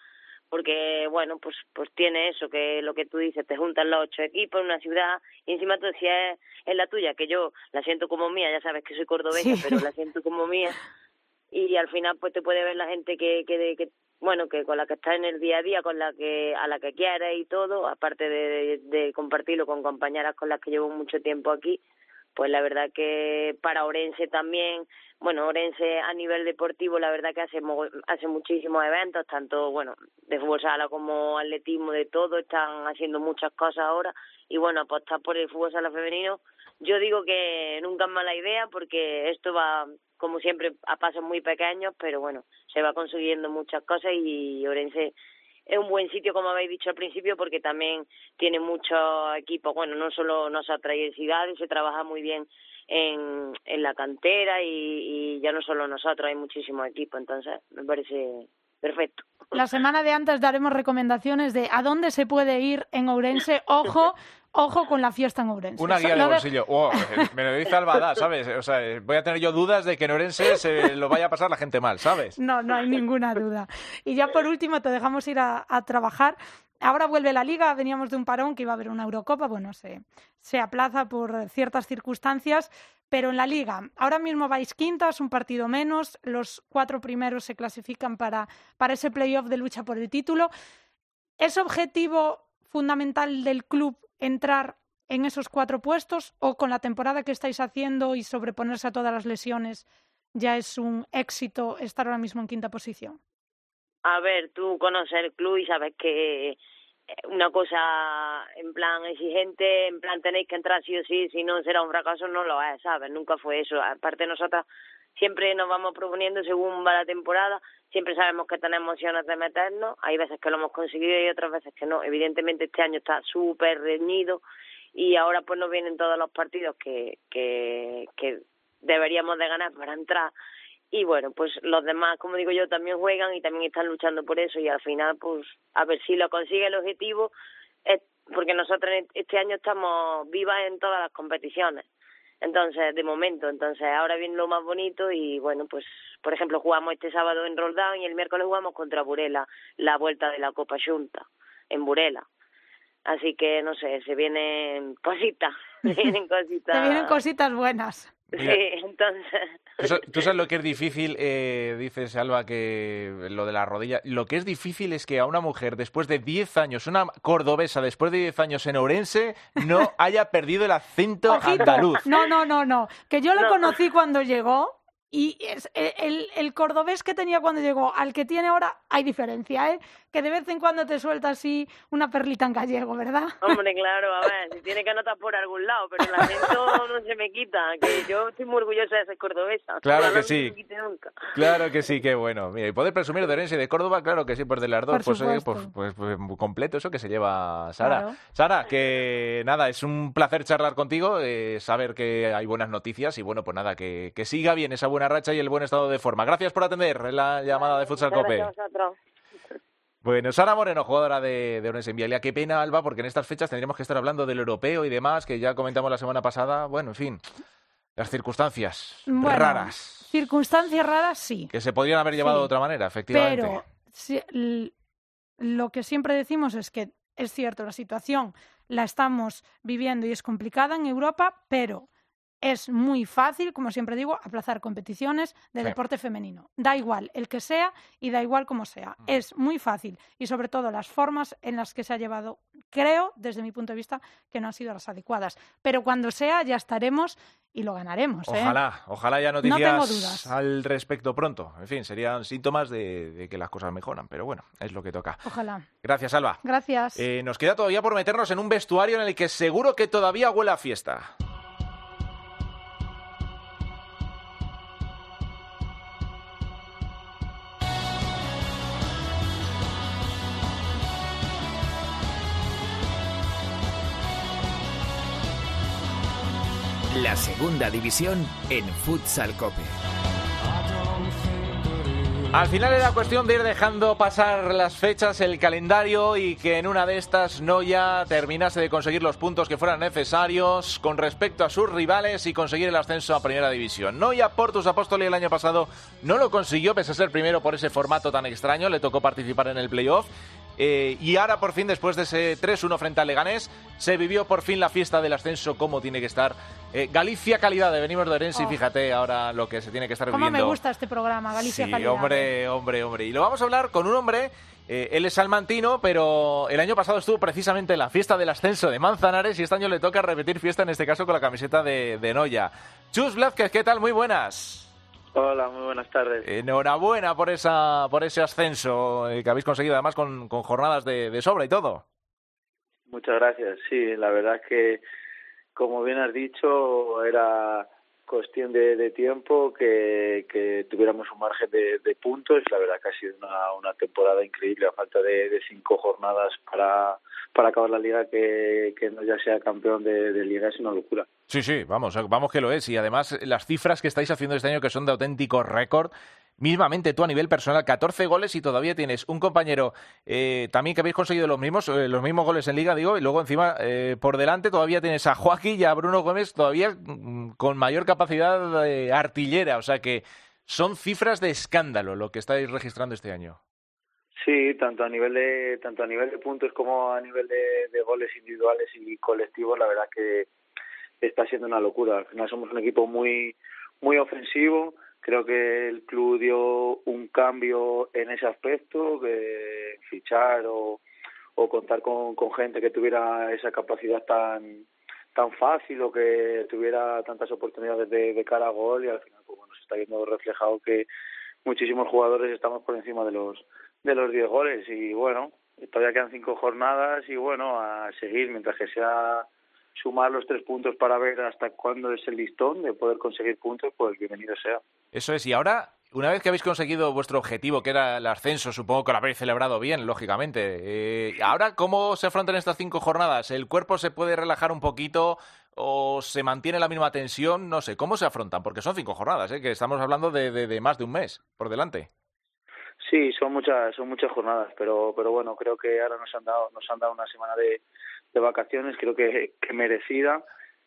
porque bueno pues pues tiene eso que lo que tú dices te juntan los ocho equipos en una ciudad y encima tú si es, es la tuya que yo la siento como mía ya sabes que soy cordobesa Sí. pero la siento como mía <laughs> y al final pues te puede ver la gente que, que, que bueno que con la que estás en el día a día con la que a la que quieres y todo aparte de, compartirlo con compañeras con las que llevo mucho tiempo aquí pues la verdad que para Orense también, bueno, Orense a nivel deportivo la verdad que hace hace muchísimos eventos, tanto bueno, de fútbol sala como atletismo, de todo, están haciendo muchas cosas ahora. Y bueno, apostar por el fútbol sala femenino, yo digo que nunca es mala idea porque esto va como siempre a pasos muy pequeños, pero bueno, se va consiguiendo muchas cosas y Orense es un buen sitio, como habéis dicho al principio, porque también tiene muchos equipos. Bueno, no solo nos trae ciudades, se trabaja muy bien en, en la cantera y, y ya no solo nosotros, hay muchísimos equipos. Entonces, me parece, perfecto. La semana de antes daremos recomendaciones de a dónde se puede ir en Ourense. <laughs> Ojo, ojo con la fiesta en Ourense. Una guía de bolsillo. Me lo dice Albada, ¿sabes? O sea, voy a tener yo dudas de que en Ourense se lo vaya a pasar la gente mal, ¿sabes? No, no hay ninguna duda. Y ya por último te dejamos ir a, trabajar. Ahora vuelve la liga, veníamos de un parón que iba a haber una Eurocopa, bueno, se, se aplaza por ciertas circunstancias, pero en la liga, ahora mismo vais quintas, un partido menos, los cuatro primeros se clasifican para, para ese playoff de lucha por el título. ¿Es objetivo fundamental del club entrar en esos cuatro puestos o con la temporada que estáis haciendo y sobreponerse a todas las lesiones ya es un éxito estar ahora mismo en quinta posición? A ver, tú conoces el club y sabes que eh, una cosa en plan exigente, en plan tenéis que entrar sí o sí, si no será un fracaso, no lo es, ¿sabes? Nunca fue eso. Aparte nosotras siempre nos vamos proponiendo según va la temporada, siempre sabemos que tenemos opciones de meternos, hay veces que lo hemos conseguido y otras veces que no. Evidentemente este año está súper reñido y ahora pues nos vienen todos los partidos que, que, que deberíamos de ganar para entrar y bueno, pues los demás, como digo yo, también juegan y también están luchando por eso y al final pues a ver si lo consigue el objetivo, porque nosotros este año estamos vivas en todas las competiciones entonces, de momento, entonces ahora viene lo más bonito y bueno, pues por ejemplo jugamos este sábado en Roldán y el miércoles jugamos contra Burela, la vuelta de la Copa Junta, en Burela. Así que no sé, se vienen cositas, <laughs> se vienen cositas. Se vienen cositas buenas. <laughs> Sí, entonces. ¿Tú sabes lo que es difícil? Eh, dices, Alba, que lo de la rodilla. Lo que es difícil es que a una mujer, después de 10 años, una cordobesa, después de 10 años en Orense, no <laughs> haya perdido el acento andaluz. No, no, no, no. Que yo lo conocí cuando llegó y es, e, el, el, cordobés que tenía cuando llegó al que tiene ahora hay diferencia, ¿eh? Que de vez en cuando te suelta así una perlita en gallego, ¿verdad? Hombre, <laughs> claro, a ver, si tiene que anotar por algún lado, pero el acento no se me quita, que yo estoy muy orgullosa de ser cordobesa. Claro que sí. Claro que sí, qué bueno. Mira, y poder presumir de Orense y de Córdoba, claro que sí, pues de las dos, pues, pues, pues, pues, completo eso que se lleva Sara. Sara, que nada, es un placer charlar contigo, eh, saber que hay buenas noticias y bueno, pues nada, que, que siga bien esa buena racha y el buen estado de forma. Gracias por atender la llamada de Futsal Cope. Bueno, Sara Moreno, jugadora de, de Orense Vialia. Qué pena, Alba, porque en estas fechas tendríamos que estar hablando del europeo y demás, que ya comentamos la semana pasada. Bueno, en fin, las circunstancias raras. Circunstancias raras, sí. Que se podrían haber llevado de otra manera, efectivamente. Pero lo que siempre decimos es que es cierto, la situación la estamos viviendo y es complicada en Europa, pero es muy fácil, como siempre digo, aplazar competiciones de deporte femenino. Da igual el que sea y da igual cómo sea. Mm. Es muy fácil y sobre todo las formas en las que se ha llevado, creo, desde mi punto de vista, que no han sido las adecuadas. Pero cuando sea ya estaremos y lo ganaremos. ¿eh? Ojalá, ojalá ya noticias al respecto pronto. En fin, serían síntomas de, que las cosas mejoran, pero bueno, es lo que toca. Ojalá. Gracias, Alba. Gracias. Eh, nos queda todavía por meternos en un vestuario en el que seguro que todavía huele a fiesta. Segunda división en Futsal Cope. Al final era cuestión de ir dejando pasar las fechas, el calendario y que en una de estas Noya terminase de conseguir los puntos que fueran necesarios con respecto a sus rivales y conseguir el ascenso a Primera División. Noya Portus Apóstoli el año pasado no lo consiguió, pese a ser primero por ese formato tan extraño, le tocó participar en el playoff eh, y ahora por fin, después de ese 3-1 frente al Leganés, se vivió por fin la fiesta del ascenso como tiene que estar. Eh, Galicia Calidad, de venimos de Orense y oh. fíjate ahora lo que se tiene que estar viviendo. ¿Cómo me gusta este programa, Galicia Calidad? hombre, eh. hombre, hombre. Y lo vamos a hablar con un hombre... él es salmantino, pero el año pasado estuvo precisamente en la fiesta del ascenso de Manzanares y este año le toca repetir fiesta, en este caso con la camiseta de, de Noya. Chus Blázquez, ¿qué tal? Muy buenas. Hola, muy buenas tardes. Enhorabuena por esa por ese ascenso eh, que habéis conseguido además con, con jornadas de, de, sobra y todo. Muchas gracias. Sí, la verdad es que, como bien has dicho, era cuestión de, de tiempo que, que, tuviéramos un margen de, de, puntos. La verdad que ha sido una, una temporada increíble a falta de, de cinco jornadas para, para acabar la liga que, que no ya sea campeón de, de liga es una locura. Sí, sí, vamos, vamos que lo es. Y además las cifras que estáis haciendo este año que son de auténtico récord. Mismamente tú a nivel personal, 14 goles y todavía tienes un compañero eh, también que habéis conseguido los mismos, eh, los mismos goles en liga, digo, y luego encima eh, por delante todavía tienes a Joaquín y a Bruno Gómez todavía mm, con mayor capacidad artillera. O sea que son cifras de escándalo lo que estáis registrando este año. Sí, tanto a nivel de tanto a nivel de puntos como a nivel de, de goles individuales y colectivos, la verdad que está siendo una locura. Al final somos un equipo muy muy ofensivo. Creo que el club dio un cambio en ese aspecto, que fichar o, o contar con, con gente que tuviera esa capacidad tan tan fácil o que tuviera tantas oportunidades de, de cara a gol y al final pues bueno se está viendo reflejado que muchísimos jugadores estamos por encima de los de los 10 goles y bueno todavía quedan cinco jornadas y bueno a seguir mientras que sea sumar los tres puntos para ver hasta cuándo es el listón de poder conseguir puntos, pues bienvenido sea. Eso es, y ahora, una vez que habéis conseguido vuestro objetivo, que era el ascenso, supongo que lo habéis celebrado bien, lógicamente. Eh, ahora, ¿cómo se afrontan estas cinco jornadas? ¿El cuerpo se puede relajar un poquito o se mantiene la misma tensión? No sé, ¿cómo se afrontan? Porque son cinco jornadas, ¿eh? que estamos hablando de, de más de un mes por delante. Sí, son muchas, son muchas jornadas, pero, pero bueno, creo que ahora nos han dado, nos han dado una semana de, de vacaciones, creo que, que merecida.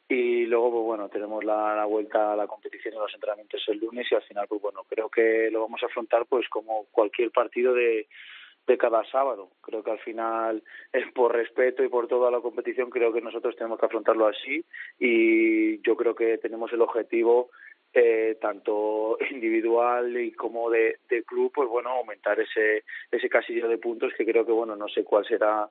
Y luego, pues bueno, tenemos la, la vuelta a la competición y los entrenamientos el lunes y al final, pues bueno, creo que lo vamos a afrontar pues como cualquier partido de, de cada sábado. Creo que al final es <laughs> por respeto y por toda la competición, creo que nosotros tenemos que afrontarlo así y yo creo que tenemos el objetivo eh, tanto <laughs> individual y como de, de club, pues bueno, aumentar ese, ese casillo de puntos que creo que bueno, no sé cuál será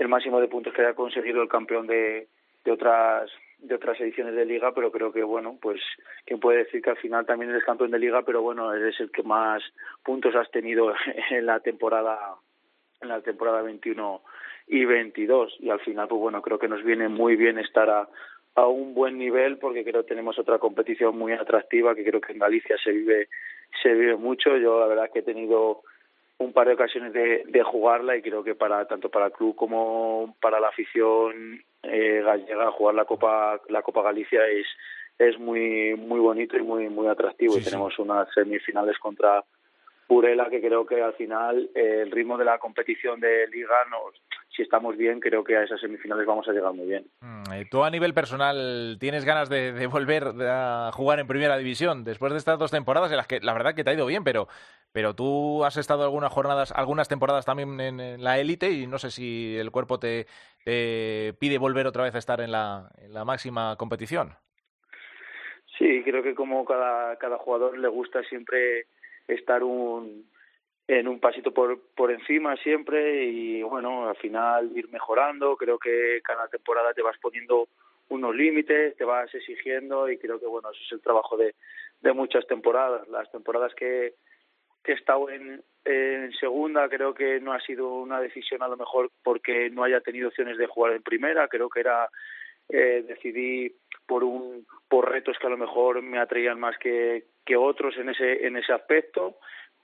el máximo de puntos que haya conseguido el campeón de, de otras de otras ediciones de liga pero creo que bueno pues quién puede decir que al final también eres campeón de liga pero bueno eres el que más puntos has tenido <laughs> en la temporada en la temporada 21 y 22 y al final pues bueno creo que nos viene muy bien estar a, a un buen nivel porque creo que tenemos otra competición muy atractiva que creo que en Galicia se vive se vive mucho. Yo la verdad que he tenido un par de ocasiones de, de jugarla y creo que para tanto para el club como para la afición eh, gallega jugar la Copa la Copa Galicia es es muy muy bonito y muy muy atractivo. Y tenemos unas semifinales contra Purela que creo que al final eh, el ritmo de la competición de liga nos si estamos bien, creo que a esas semifinales vamos a llegar muy bien. Mm, ¿Tú a nivel personal tienes ganas de, de, volver a jugar en primera división después de estas dos temporadas en las que la verdad que te ha ido bien, pero, pero tú has estado algunas jornadas, algunas temporadas también en, en la élite y no sé si el cuerpo te, te, pide volver otra vez a estar en la, en la máxima competición? Sí, creo que como cada, cada jugador le gusta siempre estar un en un pasito por, por encima siempre y bueno, al final ir mejorando, creo que cada temporada te vas poniendo unos límites, te vas exigiendo y creo que bueno, eso es el trabajo de, de muchas temporadas. Las temporadas que, que he estado en, en segunda creo que no ha sido una decisión a lo mejor porque no haya tenido opciones de jugar en primera, creo que era eh, decidí por un por retos que a lo mejor me atraían más que, que otros en ese en ese aspecto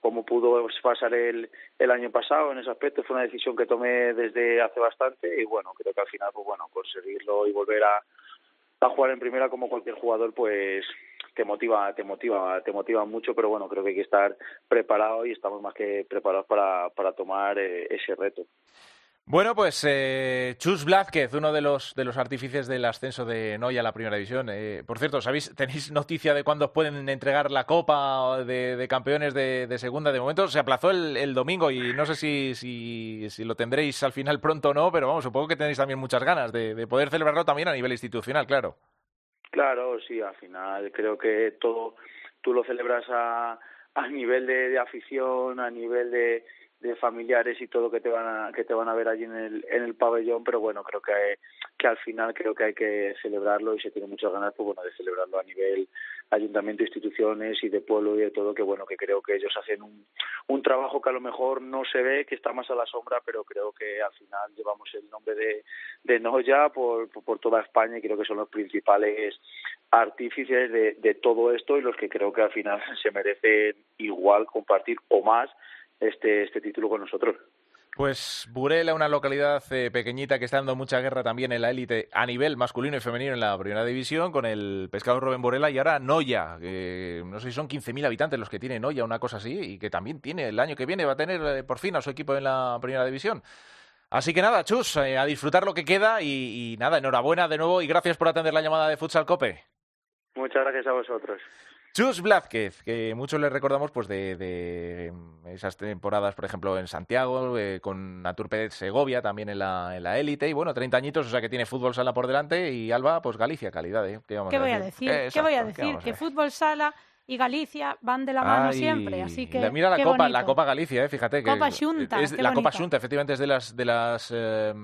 como pudo pasar el, el año pasado en ese aspecto. Fue una decisión que tomé desde hace bastante y bueno creo que al final pues bueno conseguirlo y volver a, jugar en primera como cualquier jugador pues te motiva te motiva te motiva mucho pero bueno creo que hay que estar preparado y estamos más que preparados para para tomar eh, ese reto bueno, pues eh, Chus Blázquez, uno de los, de los artífices del ascenso de Noya a la primera división. Eh, por cierto, ¿sabéis, ¿tenéis noticia de cuándo pueden entregar la Copa de, campeones de, segunda? De momento se aplazó el, domingo y no sé si, si, lo tendréis al final pronto o no, pero vamos, supongo que tenéis también muchas ganas de, de poder celebrarlo también a nivel institucional, claro. Claro, sí, al final creo que todo tú lo celebras a, a nivel de afición, a nivel de de familiares y todo que te van a que te van a ver allí en el en el pabellón pero bueno creo que que al final creo que hay que celebrarlo y se tiene muchas ganas pues bueno de celebrarlo a nivel ayuntamiento instituciones y de pueblo y de todo que bueno que creo que ellos hacen un un trabajo que a lo mejor no se ve que está más a la sombra pero creo que al final llevamos el nombre de de Noya por, por, toda España y creo que son los principales artífices de, de todo esto y los que creo que al final <laughs> se merecen igual compartir o más este, este título con nosotros. Pues Burela, una localidad eh, pequeñita que está dando mucha guerra también en la élite a nivel masculino y femenino en la primera división, con el pescador Rubén Burela y ahora Noya, que no sé si son 15.000 habitantes los que tiene Noya, una cosa así, y que también tiene el año que viene, va a tener eh, por fin a su equipo en la primera división. Así que nada, Chus, eh, a disfrutar lo que queda y, y nada, enhorabuena de nuevo y gracias por atender la llamada de Futsal Cope. Muchas gracias a vosotros. Chus Blázquez, que muchos le recordamos pues de, de, esas temporadas, por ejemplo, en Santiago, eh, con Naturped Segovia también en la, en la élite, y bueno, 30 añitos, o sea que tiene fútbol sala por delante, y Alba, pues Galicia, calidad, ¿eh? ¿Qué, voy a decir? ¿Qué voy a decir? Que fútbol sala y Galicia van de la mano Ay, siempre, así que Mira la Copa, bonito. la Copa Galicia, eh, fíjate. que Copa Xunta, es La Copa. Xunta, efectivamente, es de las, de las eh,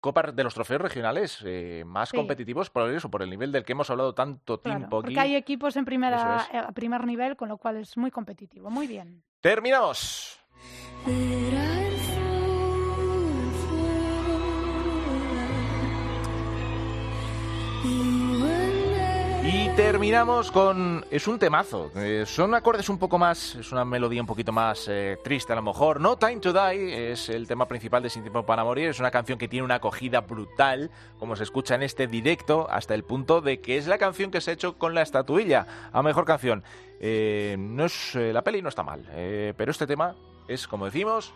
copas de los trofeos regionales eh, más Sí. competitivos por eso, por el nivel del que hemos hablado tanto Claro, tiempo aquí. porque hay equipos en primera, es. eh, a primer nivel, con lo cual es muy competitivo. Muy bien. Terminamos. Terminamos con... Es un temazo. eh, son acordes un poco más... Es una melodía un poquito más eh, triste a lo mejor. No Time to Die es el tema principal de Sin Tiempo para Morir. Es una canción que tiene una acogida brutal, como se escucha en este directo, hasta el punto de que es la canción que se ha hecho con la estatuilla a Mejor Canción. Eh, no es, eh, la peli no está mal, pero este tema es, como decimos,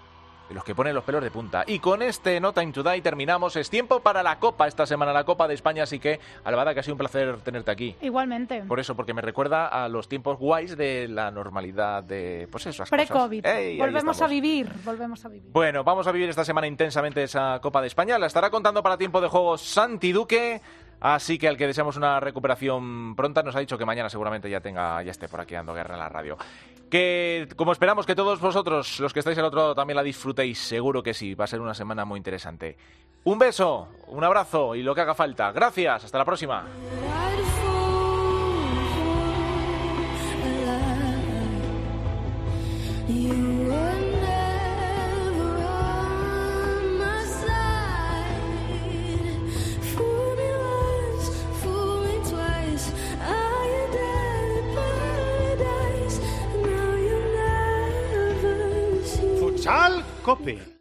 de los que ponen los pelos de punta. Y con este No Time to Die terminamos. Es tiempo para la Copa esta semana, la Copa de España. Así que, Albada, que ha sido un placer tenerte aquí. Igualmente. Por eso, porque me recuerda a los tiempos guays de la normalidad de, pues eso. Pre-COVID. Volvemos a vivir. Volvemos a vivir. Bueno, vamos a vivir esta semana intensamente esa Copa de España. La estará contando para tiempo de juego Santi Duque. Así que al que deseamos una recuperación pronta, nos ha dicho que mañana seguramente ya tenga, ya esté por aquí dando guerra en la radio. Que como esperamos que todos vosotros, los que estáis al otro lado, también la disfrutéis, seguro que sí, va a ser una semana muy interesante. Un beso, un abrazo y lo que haga falta. Gracias, hasta la próxima. copy.